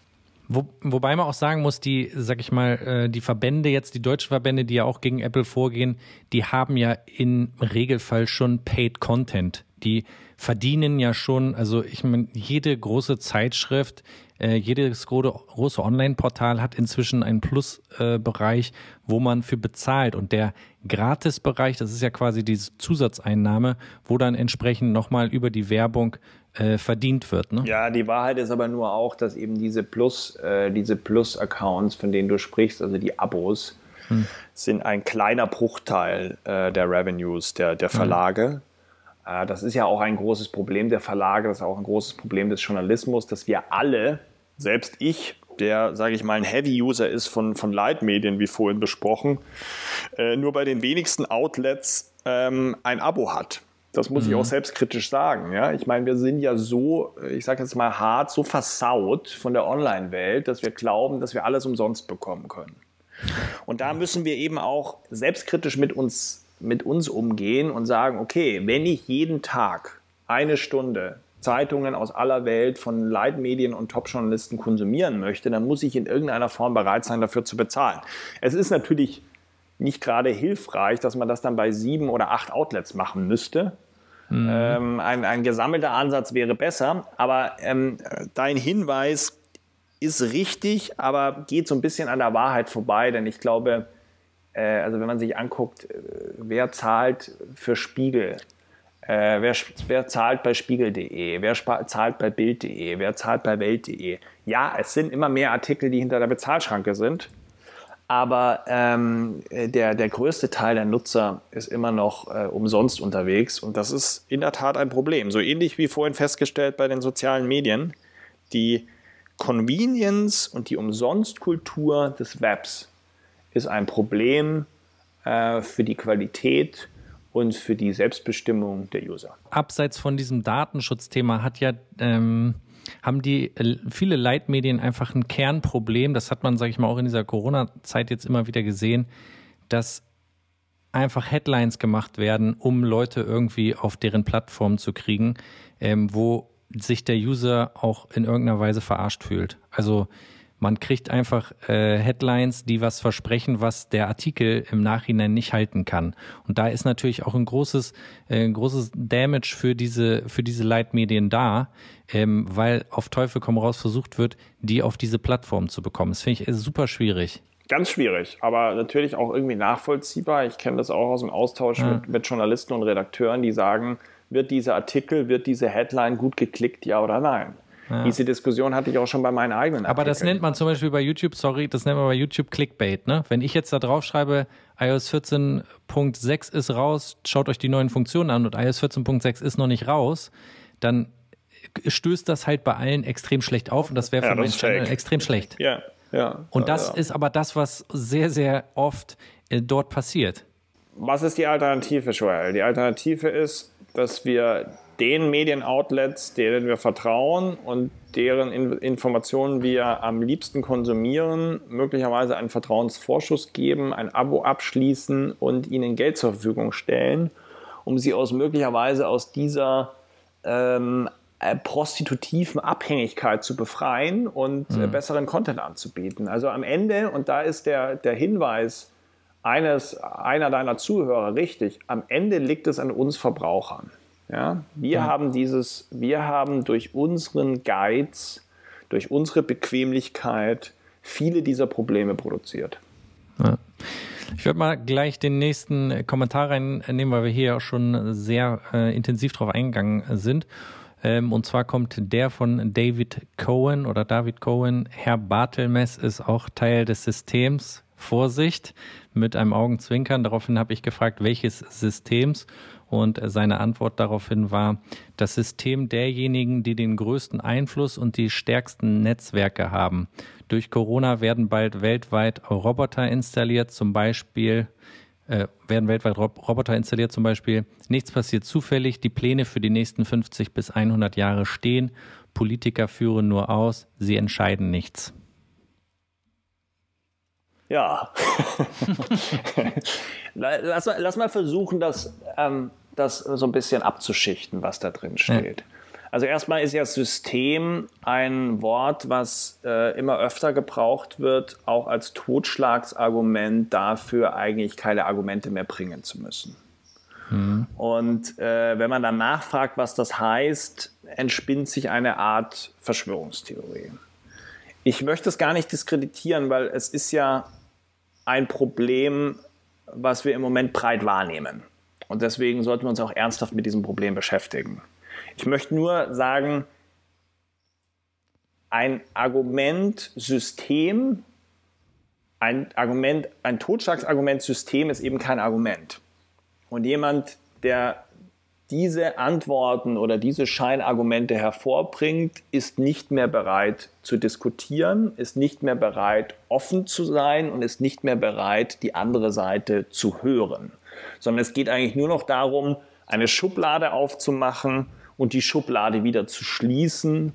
Wo, wobei man auch sagen muss, die, sag ich mal, äh, die Verbände jetzt, die deutschen Verbände, die ja auch gegen Apple vorgehen, die haben ja im Regelfall schon Paid Content. Die verdienen ja schon, also ich meine, jede große Zeitschrift, äh, jedes große Online-Portal hat inzwischen einen Plus-Bereich, äh, wo man für bezahlt. Und der Gratis-Bereich, das ist ja quasi diese Zusatzeinnahme, wo dann entsprechend nochmal über die Werbung äh, verdient wird. Ne? Ja, die Wahrheit ist aber nur auch, dass eben diese Plus, äh, diese Plus-Accounts, von denen du sprichst, also die Abos, hm. sind ein kleiner Bruchteil äh, der Revenues der, der hm. Verlage. Hm. Das ist ja auch ein großes Problem der Verlage, das ist auch ein großes Problem des Journalismus, dass wir alle, selbst ich, der, sage ich mal, ein Heavy-User ist von, von Leitmedien, wie vorhin besprochen, äh, nur bei den wenigsten Outlets ähm, ein Abo hat. Das muss mhm. ich auch mhm. selbstkritisch sagen. Ja? Ich meine, wir sind ja so, ich sage jetzt mal hart, so versaut von der Online-Welt, dass wir glauben, dass wir alles umsonst bekommen können. Und da müssen wir eben auch selbstkritisch mit uns, mit uns umgehen und sagen, okay, wenn ich jeden Tag eine Stunde Zeitungen aus aller Welt von Leitmedien und Top-Journalisten konsumieren möchte, dann muss ich in irgendeiner Form bereit sein, dafür zu bezahlen. Es ist natürlich nicht gerade hilfreich, dass man das dann bei sieben oder acht Outlets machen müsste. Mhm. Ähm, ein, ein, gesammelter Ansatz wäre besser, aber ähm, dein Hinweis ist richtig, aber geht so ein bisschen an der Wahrheit vorbei, denn ich glaube, also wenn man sich anguckt, äh, wer zahlt für Spiegel, äh, wer, wer, zahlt bei spiegel.de? Wer zahlt bei bild.de? Wer zahlt bei welt.de? Ja, es sind immer mehr Artikel, die hinter der Bezahlschranke sind. Aber ähm, der, der größte Teil der Nutzer ist immer noch äh, umsonst unterwegs. Und das ist in der Tat ein Problem. So ähnlich wie vorhin festgestellt bei den sozialen Medien. Die Convenience und die Umsonstkultur des Webs ist ein Problem äh, für die Qualität und für die Selbstbestimmung der User. Abseits von diesem Datenschutzthema hat ja ähm, haben die äh, viele Leitmedien einfach ein Kernproblem. Das hat man, sage ich mal, auch in dieser Corona-Zeit jetzt immer wieder gesehen, dass einfach Headlines gemacht werden, um Leute irgendwie auf deren Plattform zu kriegen, ähm, wo sich der User auch in irgendeiner Weise verarscht fühlt. Also man kriegt einfach äh, Headlines, die was versprechen, was der Artikel im Nachhinein nicht halten kann. Und da ist natürlich auch ein großes, äh, großes Damage für diese, für diese Leitmedien da, ähm, weil auf Teufel komm raus versucht wird, die auf diese Plattform zu bekommen. Das finde ich super schwierig. Ganz schwierig, aber natürlich auch irgendwie nachvollziehbar. Ich kenne das auch aus dem Austausch ja. mit, mit Journalisten und Redakteuren, die sagen, wird dieser Artikel, wird diese Headline gut geklickt, ja oder nein? Ja. Diese Diskussion hatte ich auch schon bei meinen eigenen. Aber das nennt man zum Beispiel bei YouTube, sorry, das nennt man bei YouTube Clickbait. Ne? Wenn ich jetzt da drauf schreibe, iOS 14.6 ist raus, schaut euch die neuen Funktionen an und iOS 14.6 ist noch nicht raus, dann stößt das halt bei allen extrem schlecht auf und das wäre für ja, Menschen extrem schlecht. Ja, ja. Und das ja. ist aber das, was sehr, sehr oft äh, dort passiert. Was ist die Alternative, Joel? Die Alternative ist, dass wir den Medienoutlets, denen wir vertrauen und deren Informationen wir am liebsten konsumieren, möglicherweise einen Vertrauensvorschuss geben, ein Abo abschließen und ihnen Geld zur Verfügung stellen, um sie aus möglicherweise aus dieser ähm, äh, prostitutiven Abhängigkeit zu befreien und äh, mhm. besseren Content anzubieten. Also am Ende, und da ist der, der Hinweis eines, einer deiner Zuhörer richtig, am Ende liegt es an uns Verbrauchern. Ja, wir ja. haben dieses, wir haben durch unseren Geiz, durch unsere Bequemlichkeit viele dieser Probleme produziert. Ja. Ich würde mal gleich den nächsten Kommentar reinnehmen, weil wir hier auch schon sehr äh, intensiv drauf eingegangen sind. Ähm, und zwar kommt der von David Cohen oder David Cohen. Herr Bartelmess ist auch Teil des Systems. Vorsicht mit einem Augenzwinkern. Daraufhin habe ich gefragt, welches Systems? Und seine Antwort daraufhin war, das System derjenigen, die den größten Einfluss und die stärksten Netzwerke haben. Durch Corona werden bald weltweit Roboter installiert, zum Beispiel äh, werden weltweit Roboter installiert, zum Beispiel. Nichts passiert zufällig. Die Pläne für die nächsten 50 bis 100 Jahre stehen. Politiker führen nur aus. Sie entscheiden nichts. Ja. lass, mal, lass mal versuchen, das, ähm, das so ein bisschen abzuschichten, was da drin steht. Ja. Also erstmal ist ja System ein Wort, was äh, immer öfter gebraucht wird, auch als Totschlagsargument dafür, eigentlich keine Argumente mehr bringen zu müssen. Mhm. Und äh, wenn man dann nachfragt, was das heißt, entspinnt sich eine Art Verschwörungstheorie. Ich möchte es gar nicht diskreditieren, weil es ist ja ein Problem, was wir im Moment breit wahrnehmen. Und deswegen sollten wir uns auch ernsthaft mit diesem Problem beschäftigen. Ich möchte nur sagen, ein Argumentsystem, ein Argument, ein Totschlagsargumentsystem ist eben kein Argument. Und jemand, der diese Antworten oder diese Scheinargumente hervorbringt, ist nicht mehr bereit zu diskutieren, ist nicht mehr bereit, offen zu sein und ist nicht mehr bereit, die andere Seite zu hören. Sondern es geht eigentlich nur noch darum, eine Schublade aufzumachen und die Schublade wieder zu schließen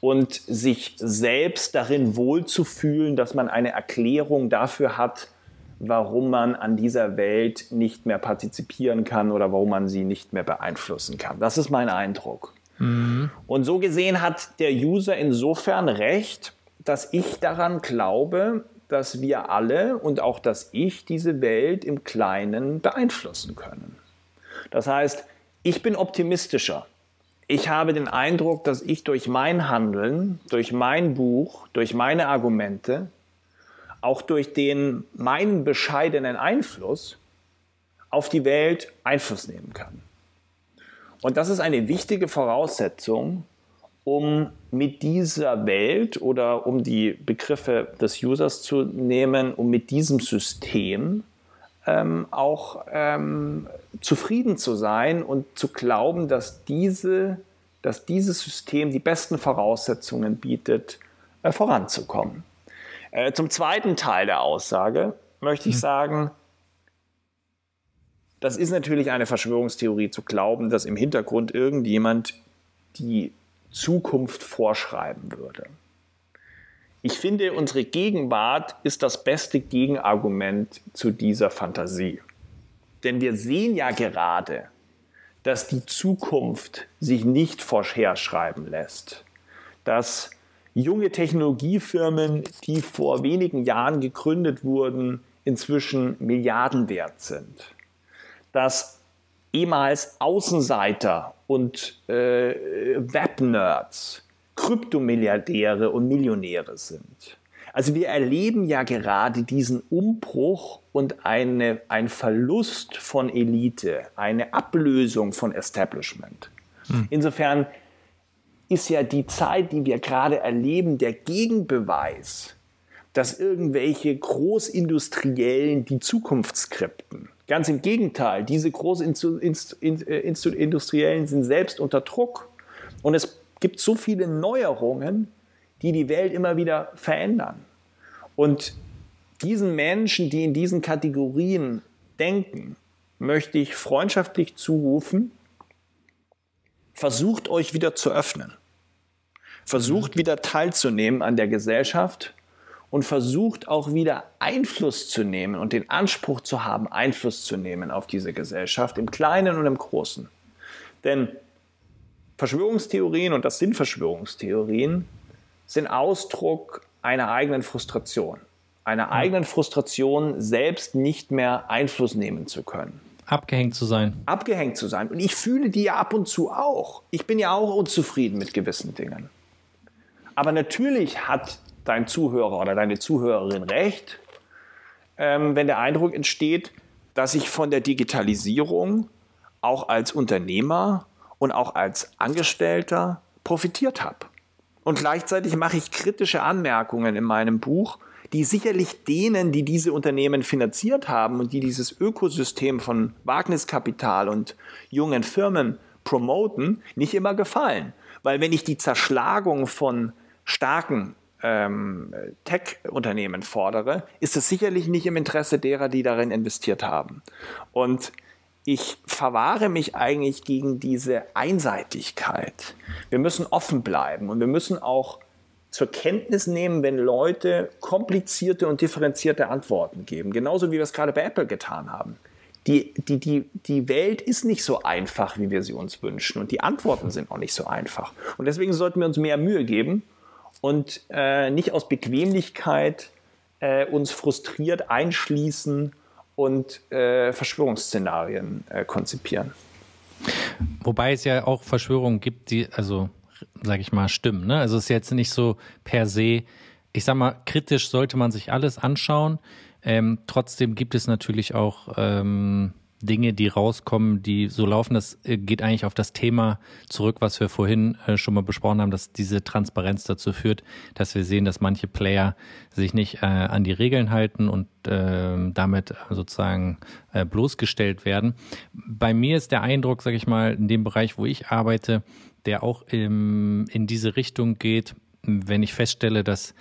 und sich selbst darin wohlzufühlen, dass man eine Erklärung dafür hat, warum man an dieser Welt nicht mehr partizipieren kann oder warum man sie nicht mehr beeinflussen kann. Das ist mein Eindruck. Mhm. Und so gesehen hat der User insofern recht, dass ich daran glaube, dass wir alle und auch dass ich diese Welt im Kleinen beeinflussen können. Das heißt, ich bin optimistischer ich habe den Eindruck, dass ich durch mein Handeln, durch mein Buch, durch meine Argumente, auch durch den meinen bescheidenen Einfluss auf die Welt Einfluss nehmen kann. Und das ist eine wichtige Voraussetzung, um mit dieser Welt oder um die Begriffe des Users zu nehmen, um mit diesem System ähm, auch ähm, zufrieden zu sein und zu glauben, dass, diese, dass dieses System die besten Voraussetzungen bietet, äh, voranzukommen. Äh, zum zweiten Teil der Aussage möchte ich mhm. sagen, das ist natürlich eine Verschwörungstheorie zu glauben, dass im Hintergrund irgendjemand die Zukunft vorschreiben würde. Ich finde, unsere Gegenwart ist das beste Gegenargument zu dieser Fantasie. Denn wir sehen ja gerade, dass die Zukunft sich nicht vorherschreiben lässt. Dass junge Technologiefirmen, die vor wenigen Jahren gegründet wurden, inzwischen Milliarden wert sind. Dass ehemals Außenseiter und äh, Webnerds Kryptomilliardäre und Millionäre sind. Also wir erleben ja gerade diesen Umbruch und eine, ein Verlust von Elite, eine Ablösung von Establishment. Hm. Insofern ist ja die Zeit, die wir gerade erleben, der Gegenbeweis, dass irgendwelche Großindustriellen die Zukunft skripten. Ganz im Gegenteil, diese Großindustriellen sind selbst unter Druck und es gibt so viele Neuerungen, die die Welt immer wieder verändern. Und diesen Menschen, die in diesen Kategorien denken, möchte ich freundschaftlich zurufen, versucht euch wieder zu öffnen. Versucht wieder teilzunehmen an der Gesellschaft und versucht auch wieder Einfluss zu nehmen und den Anspruch zu haben, Einfluss zu nehmen auf diese Gesellschaft im Kleinen und im Großen. Denn Verschwörungstheorien, und das sind Verschwörungstheorien, sind Ausdruck einer eigenen Frustration. Einer eigenen Frustration, selbst nicht mehr Einfluss nehmen zu können. Abgehängt zu sein. Abgehängt zu sein. Und ich fühle die ja ab und zu auch. Ich bin ja auch unzufrieden mit gewissen Dingen. Aber natürlich hat dein Zuhörer oder deine Zuhörerin recht, ähm, wenn der Eindruck entsteht, dass ich von der Digitalisierung auch als Unternehmer und auch als Angestellter profitiert habe. Und gleichzeitig mache ich kritische Anmerkungen in meinem Buch, die sicherlich denen, die diese Unternehmen finanziert haben und die dieses Ökosystem von Wagniskapital und jungen Firmen promoten, nicht immer gefallen. Weil wenn ich die Zerschlagung von starken ähm, Tech-Unternehmen fordere, ist es sicherlich nicht im Interesse derer, die darin investiert haben. Und ich verwahre mich eigentlich gegen diese Einseitigkeit. Wir müssen offen bleiben und wir müssen auch zur Kenntnis nehmen, wenn Leute komplizierte und differenzierte Antworten geben. Genauso wie wir es gerade bei Apple getan haben. Die, die, die, die Welt ist nicht so einfach, wie wir sie uns wünschen. Und die Antworten sind auch nicht so einfach. Und deswegen sollten wir uns mehr Mühe geben und äh, nicht aus Bequemlichkeit äh, uns frustriert einschließen und äh, Verschwörungsszenarien äh, konzipieren. Wobei es ja auch Verschwörungen gibt, die, also sage ich mal, stimmen. Ne? Also es ist jetzt nicht so per se, ich sag mal, kritisch sollte man sich alles anschauen. Ähm, trotzdem gibt es natürlich auch ähm, Dinge, die rauskommen, die so laufen. Das äh, geht eigentlich auf das Thema zurück, was wir vorhin äh, schon mal besprochen haben, dass diese Transparenz dazu führt, dass wir sehen, dass manche Player sich nicht äh, an die Regeln halten und äh, damit sozusagen äh, bloßgestellt werden. Bei mir ist der Eindruck, sage ich mal, in dem Bereich, wo ich arbeite, der auch im, in diese Richtung geht, wenn ich feststelle, dass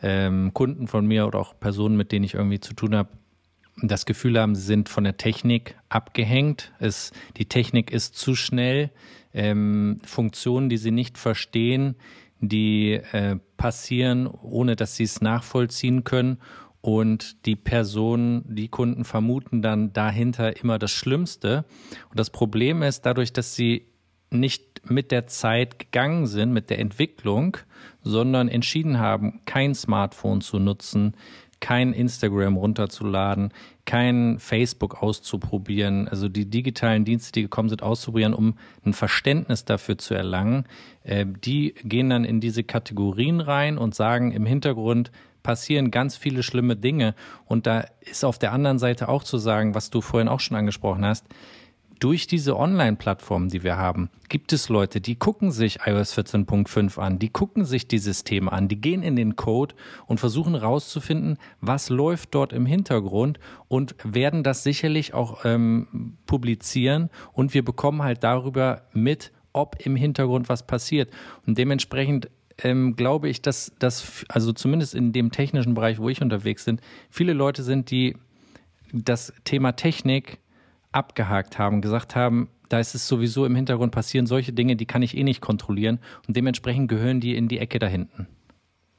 ähm, Kunden von mir oder auch Personen, mit denen ich irgendwie zu tun habe, das Gefühl haben, sie sind von der Technik abgehängt. Es, die Technik ist zu schnell. Ähm, Funktionen, die sie nicht verstehen, die äh, passieren, ohne dass sie es nachvollziehen können. Und die Personen, die Kunden vermuten dann dahinter immer das Schlimmste. Und das Problem ist, dadurch, dass sie nicht mit der Zeit gegangen sind, mit der Entwicklung, sondern entschieden haben, kein Smartphone zu nutzen, kein Instagram runterzuladen, kein Facebook auszuprobieren, also die digitalen Dienste, die gekommen sind, auszuprobieren, um ein Verständnis dafür zu erlangen, äh, die gehen dann in diese Kategorien rein und sagen, im Hintergrund passieren ganz viele schlimme Dinge. Und da ist auf der anderen Seite auch zu sagen, was du vorhin auch schon angesprochen hast, durch diese Online-Plattformen, die wir haben, gibt es Leute, die gucken sich iOS 14.5 an, die gucken sich die Systeme an, die gehen in den Code und versuchen herauszufinden, was läuft dort im Hintergrund und werden das sicherlich auch ähm, publizieren und wir bekommen halt darüber mit, ob im Hintergrund was passiert. Und dementsprechend ähm, glaube ich, dass das, also zumindest in dem technischen Bereich, wo ich unterwegs bin, viele Leute sind, die das Thema Technik abgehakt haben, gesagt haben, da ist es sowieso im Hintergrund passieren solche Dinge, die kann ich eh nicht kontrollieren und dementsprechend gehören die in die Ecke da hinten.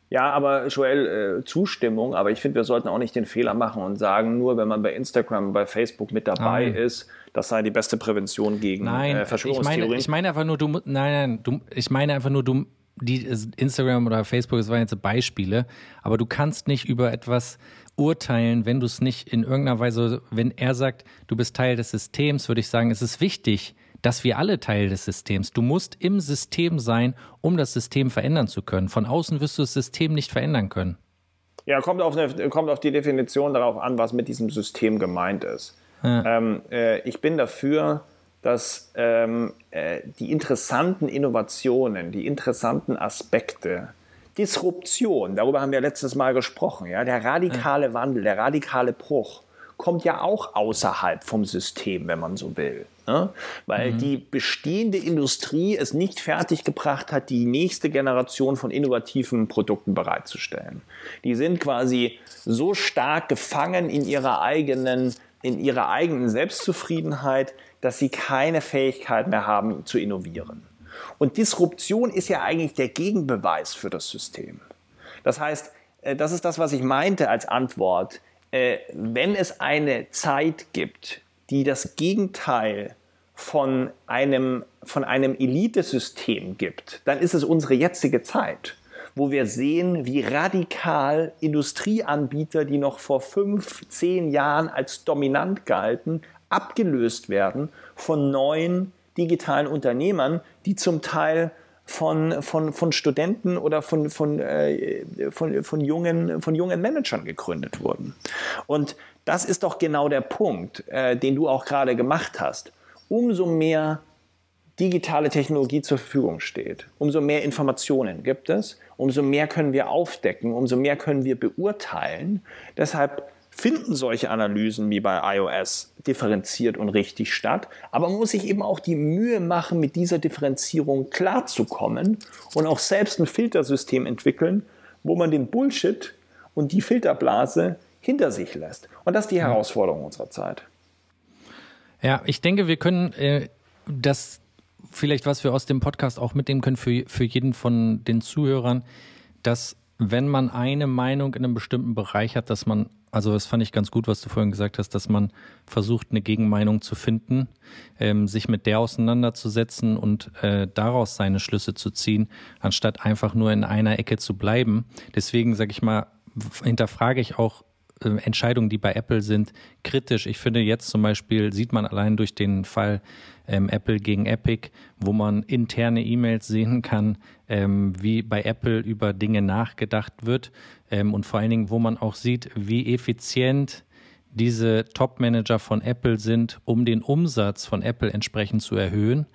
Ja, aber Joel, äh, Zustimmung, aber ich finde, wir sollten auch nicht den Fehler machen und sagen, nur wenn man bei Instagram, bei Facebook mit dabei nein. ist, das sei die beste Prävention gegen nein, äh, Verschwörungstheorien. Ich meine, ich meine einfach nur, du, nein, nein, du, ich meine einfach nur, du, die Instagram oder Facebook, das waren jetzt Beispiele, aber du kannst nicht über etwas urteilen, wenn du es nicht in irgendeiner Weise, wenn er sagt, du bist Teil des Systems, würde ich sagen, es ist wichtig, dass wir alle Teil des Systems. Du musst im System sein, um das System verändern zu können. Von außen wirst du das System nicht verändern können. Ja, kommt auf, eine, kommt auf die Definition darauf an, was mit diesem System gemeint ist. Ja. Ähm, äh, ich bin dafür, dass ähm, äh, die interessanten Innovationen, die interessanten Aspekte, Disruption, darüber haben wir letztes Mal gesprochen, ja, der radikale Wandel, der radikale Bruch kommt ja auch außerhalb vom System, wenn man so will. Ne? Weil mhm. die bestehende Industrie es nicht fertiggebracht hat, die nächste Generation von innovativen Produkten bereitzustellen. Die sind quasi so stark gefangen in ihrer eigenen, in ihrer eigenen Selbstzufriedenheit, dass sie keine Fähigkeit mehr haben zu innovieren. Und Disruption ist ja eigentlich der Gegenbeweis für das System. Das heißt, äh, das ist das, was ich meinte als Antwort. Äh, wenn es eine Zeit gibt, die das Gegenteil von einem, von einem Elitesystem gibt, dann ist es unsere jetzige Zeit, wo wir sehen, wie radikal Industrieanbieter, die noch vor fünf, zehn Jahren als dominant galten, abgelöst werden von neuen digitalen Unternehmern, die zum Teil von, von, von Studenten oder von, von, äh, von, von, jungen, von jungen Managern gegründet wurden. Und das ist doch genau der Punkt, äh, den du auch gerade gemacht hast. Umso mehr digitale Technologie zur Verfügung steht, umso mehr Informationen gibt es, umso mehr können wir aufdecken, umso mehr können wir beurteilen. Deshalb finden solche Analysen wie bei iOS differenziert und richtig statt. Aber man muss sich eben auch die Mühe machen, mit dieser Differenzierung klarzukommen und auch selbst ein Filtersystem entwickeln, wo man den Bullshit und die Filterblase hinter sich lässt. Und das ist die Herausforderung unserer Zeit. Ja, ich denke, wir können äh, das vielleicht, was wir aus dem Podcast auch mitnehmen können für, für jeden von den Zuhörern, dass wenn man eine Meinung in einem bestimmten Bereich hat, dass man, also das fand ich ganz gut, was du vorhin gesagt hast, dass man versucht, eine Gegenmeinung zu finden, ähm, sich mit der auseinanderzusetzen und äh, daraus seine Schlüsse zu ziehen, anstatt einfach nur in einer Ecke zu bleiben. Deswegen sage ich mal, hinterfrage ich auch äh, Entscheidungen, die bei Apple sind, kritisch. Ich finde jetzt zum Beispiel sieht man allein durch den Fall ähm, Apple gegen Epic, wo man interne E-Mails sehen kann, ähm, wie bei Apple über Dinge nachgedacht wird ähm, und vor allen Dingen, wo man auch sieht, wie effizient diese Top-Manager von Apple sind, um den Umsatz von Apple entsprechend zu erhöhen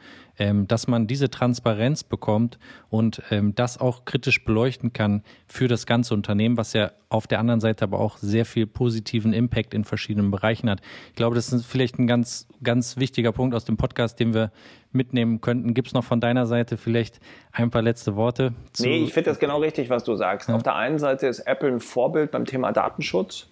ähm, dass man diese Transparenz bekommt und ähm, das auch kritisch beleuchten kann für das ganze Unternehmen, was ja auf der anderen Seite aber auch sehr viel positiven Impact in verschiedenen Bereichen hat. Ich glaube, das ist vielleicht ein ganz, ganz wichtiger Punkt aus dem Podcast, den wir mitnehmen könnten. Gibt es noch von deiner Seite vielleicht ein paar letzte Worte? Zu nee, ich finde das genau richtig, was du sagst. Ja. Auf der einen Seite ist Apple ein Vorbild beim Thema Datenschutz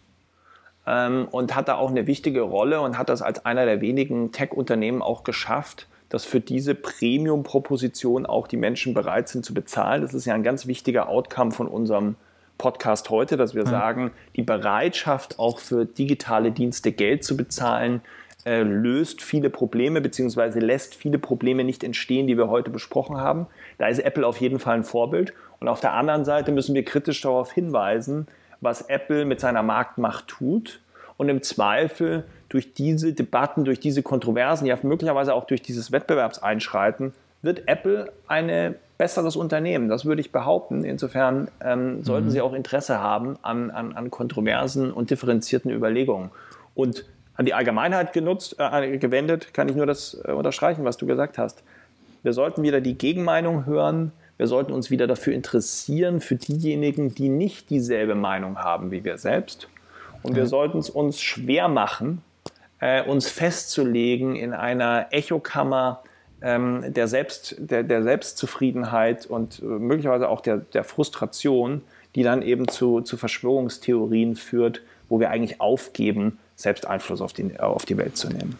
ähm, und hat da auch eine wichtige Rolle und hat das als einer der wenigen Tech-Unternehmen auch geschafft, dass für diese Premium-Proposition auch die Menschen bereit sind zu bezahlen. Das ist ja ein ganz wichtiger Outcome von unserem Podcast heute, dass wir ja. sagen, die Bereitschaft auch für digitale Dienste Geld zu bezahlen, äh, löst viele Probleme beziehungsweise lässt viele Probleme nicht entstehen, die wir heute besprochen haben. Da ist Apple auf jeden Fall ein Vorbild. Und auf der anderen Seite müssen wir kritisch darauf hinweisen, was Apple mit seiner Marktmacht tut und im Zweifel durch diese Debatten, durch diese Kontroversen, ja möglicherweise auch durch dieses Wettbewerbseinschreiten, wird Apple ein besseres Unternehmen. Das würde ich behaupten. Insofern ähm, sollten mhm. Sie auch Interesse haben an, an, an kontroversen und differenzierten Überlegungen. Und an die Allgemeinheit genutzt, äh, gewendet, kann ich nur das äh, unterstreichen, was du gesagt hast. Wir sollten wieder die Gegenmeinung hören. Wir sollten uns wieder dafür interessieren, für diejenigen, die nicht dieselbe Meinung haben wie wir selbst. Und wir mhm. sollten es uns schwer machen, äh, uns festzulegen in einer Echokammer ähm, der, Selbst, der, der, Selbstzufriedenheit und äh, möglicherweise auch der, der Frustration, die dann eben zu, zu Verschwörungstheorien führt, wo wir eigentlich aufgeben, selbst Einfluss auf die, auf die Welt zu nehmen.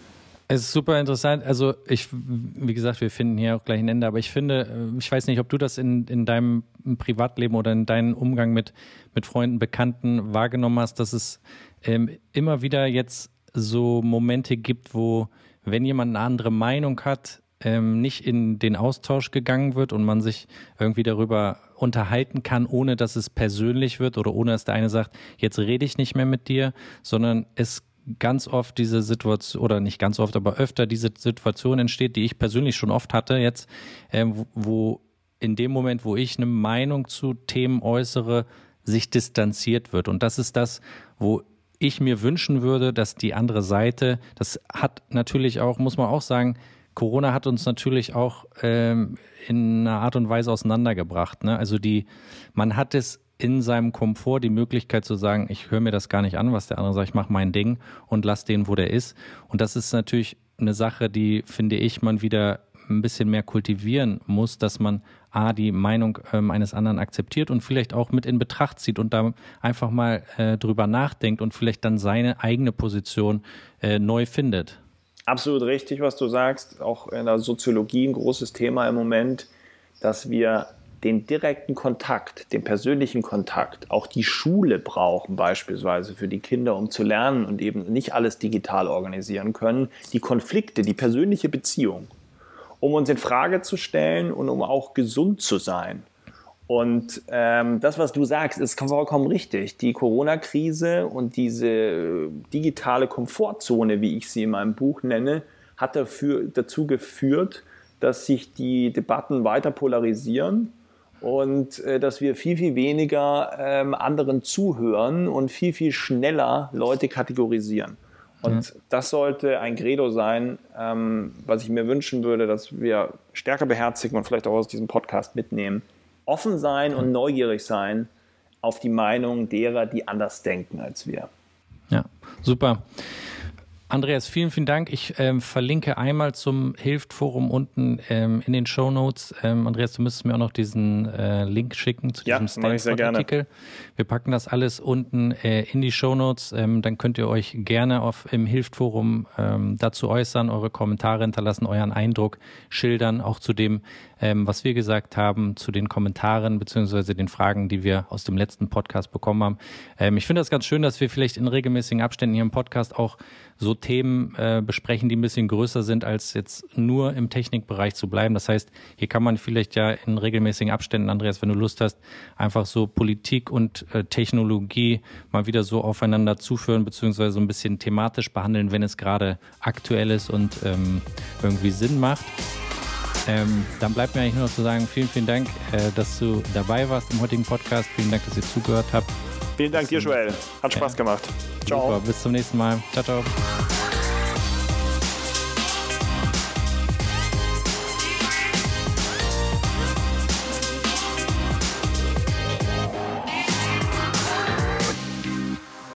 Es ist super interessant. Also ich, wie gesagt, wir finden hier auch gleich ein Ende, aber ich finde, äh, ich weiß nicht, ob du das in, in deinem Privatleben oder in deinem Umgang mit, mit Freunden, Bekannten wahrgenommen hast, dass es ähm, immer wieder jetzt so Momente gibt, wo, wenn jemand eine andere Meinung hat, ähm, nicht in den Austausch gegangen wird und man sich irgendwie darüber unterhalten kann, ohne dass es persönlich wird oder ohne dass der eine sagt, jetzt rede ich nicht mehr mit dir, sondern es ganz oft diese Situation, oder nicht ganz oft, aber öfter diese Situation entsteht, die ich persönlich schon oft hatte jetzt, äh, wo in dem Moment, wo ich eine Meinung zu Themen äußere, sich distanziert wird. Und das ist das, wo ich mir wünschen würde, dass die andere Seite, das hat natürlich auch, muss man auch sagen, Corona hat uns natürlich auch ähm, in einer Art und Weise auseinandergebracht. Ne? Also die, man hat es in seinem Komfort die Möglichkeit zu sagen, ich höre mir das gar nicht an, was der andere sagt, ich mache mein Ding und lass den, wo der ist. Und das ist natürlich eine Sache, die, finde ich, man wieder ein bisschen mehr kultivieren muss, dass man A, die Meinung ähm, eines anderen akzeptiert und vielleicht auch mit in Betracht zieht und da einfach mal äh, drüber nachdenkt und vielleicht dann seine eigene Position äh, neu findet. Absolut richtig, was du sagst. Auch in der Soziologie ein großes Thema im Moment, dass wir den direkten Kontakt, den persönlichen Kontakt, auch die Schule brauchen beispielsweise für die Kinder, um zu lernen und eben nicht alles digital organisieren können. Die Konflikte, die persönliche Beziehung um uns in Frage zu stellen und um auch gesund zu sein. Und ähm, das, was du sagst, ist vollkommen richtig. Die Corona-Krise und diese digitale Komfortzone, wie ich sie in meinem Buch nenne, hat dafür, dazu geführt, dass sich die Debatten weiter polarisieren und äh, dass wir viel, viel weniger ähm, anderen zuhören und viel, viel schneller Leute kategorisieren. Und mhm. das sollte ein Credo sein, ähm, was ich mir wünschen würde, dass wir stärker beherzigen und vielleicht auch aus diesem Podcast mitnehmen. Offen sein und neugierig sein auf die Meinung derer, die anders denken als wir. Ja, super. Andreas, vielen, vielen Dank. Ich ähm, verlinke einmal zum Hilft-Forum unten ähm, in den Show Notes. Ähm, Andreas, du müsstest mir auch noch diesen äh, Link schicken zu ja, diesem Stanford-Artikel. Wir packen das alles unten äh, in die Show Notes. Ähm, dann könnt ihr euch gerne auf, im Hilft-Forum ähm, dazu äußern, eure Kommentare hinterlassen, euren Eindruck schildern, auch zu dem, ähm, was wir gesagt haben, zu den Kommentaren beziehungsweise den Fragen, die wir aus dem letzten Podcast bekommen haben. Ähm, ich finde das ganz schön, dass wir vielleicht in regelmäßigen Abständen hier im Podcast auch so Themen äh, besprechen, die ein bisschen größer sind, als jetzt nur im Technikbereich zu bleiben. Das heißt, hier kann man vielleicht ja in regelmäßigen Abständen, Andreas, wenn du Lust hast, einfach so Politik und äh, Technologie mal wieder so aufeinander zuführen, beziehungsweise so ein bisschen thematisch behandeln, wenn es gerade aktuell ist und ähm, irgendwie Sinn macht. Ähm, dann bleibt mir eigentlich nur noch zu sagen, vielen, vielen Dank, äh, dass du dabei warst im heutigen Podcast. Vielen Dank, dass ihr zugehört habt. Vielen Dank dir, Joel. Hat Spaß gemacht. Ciao. Super, bis zum nächsten Mal. Ciao, ciao.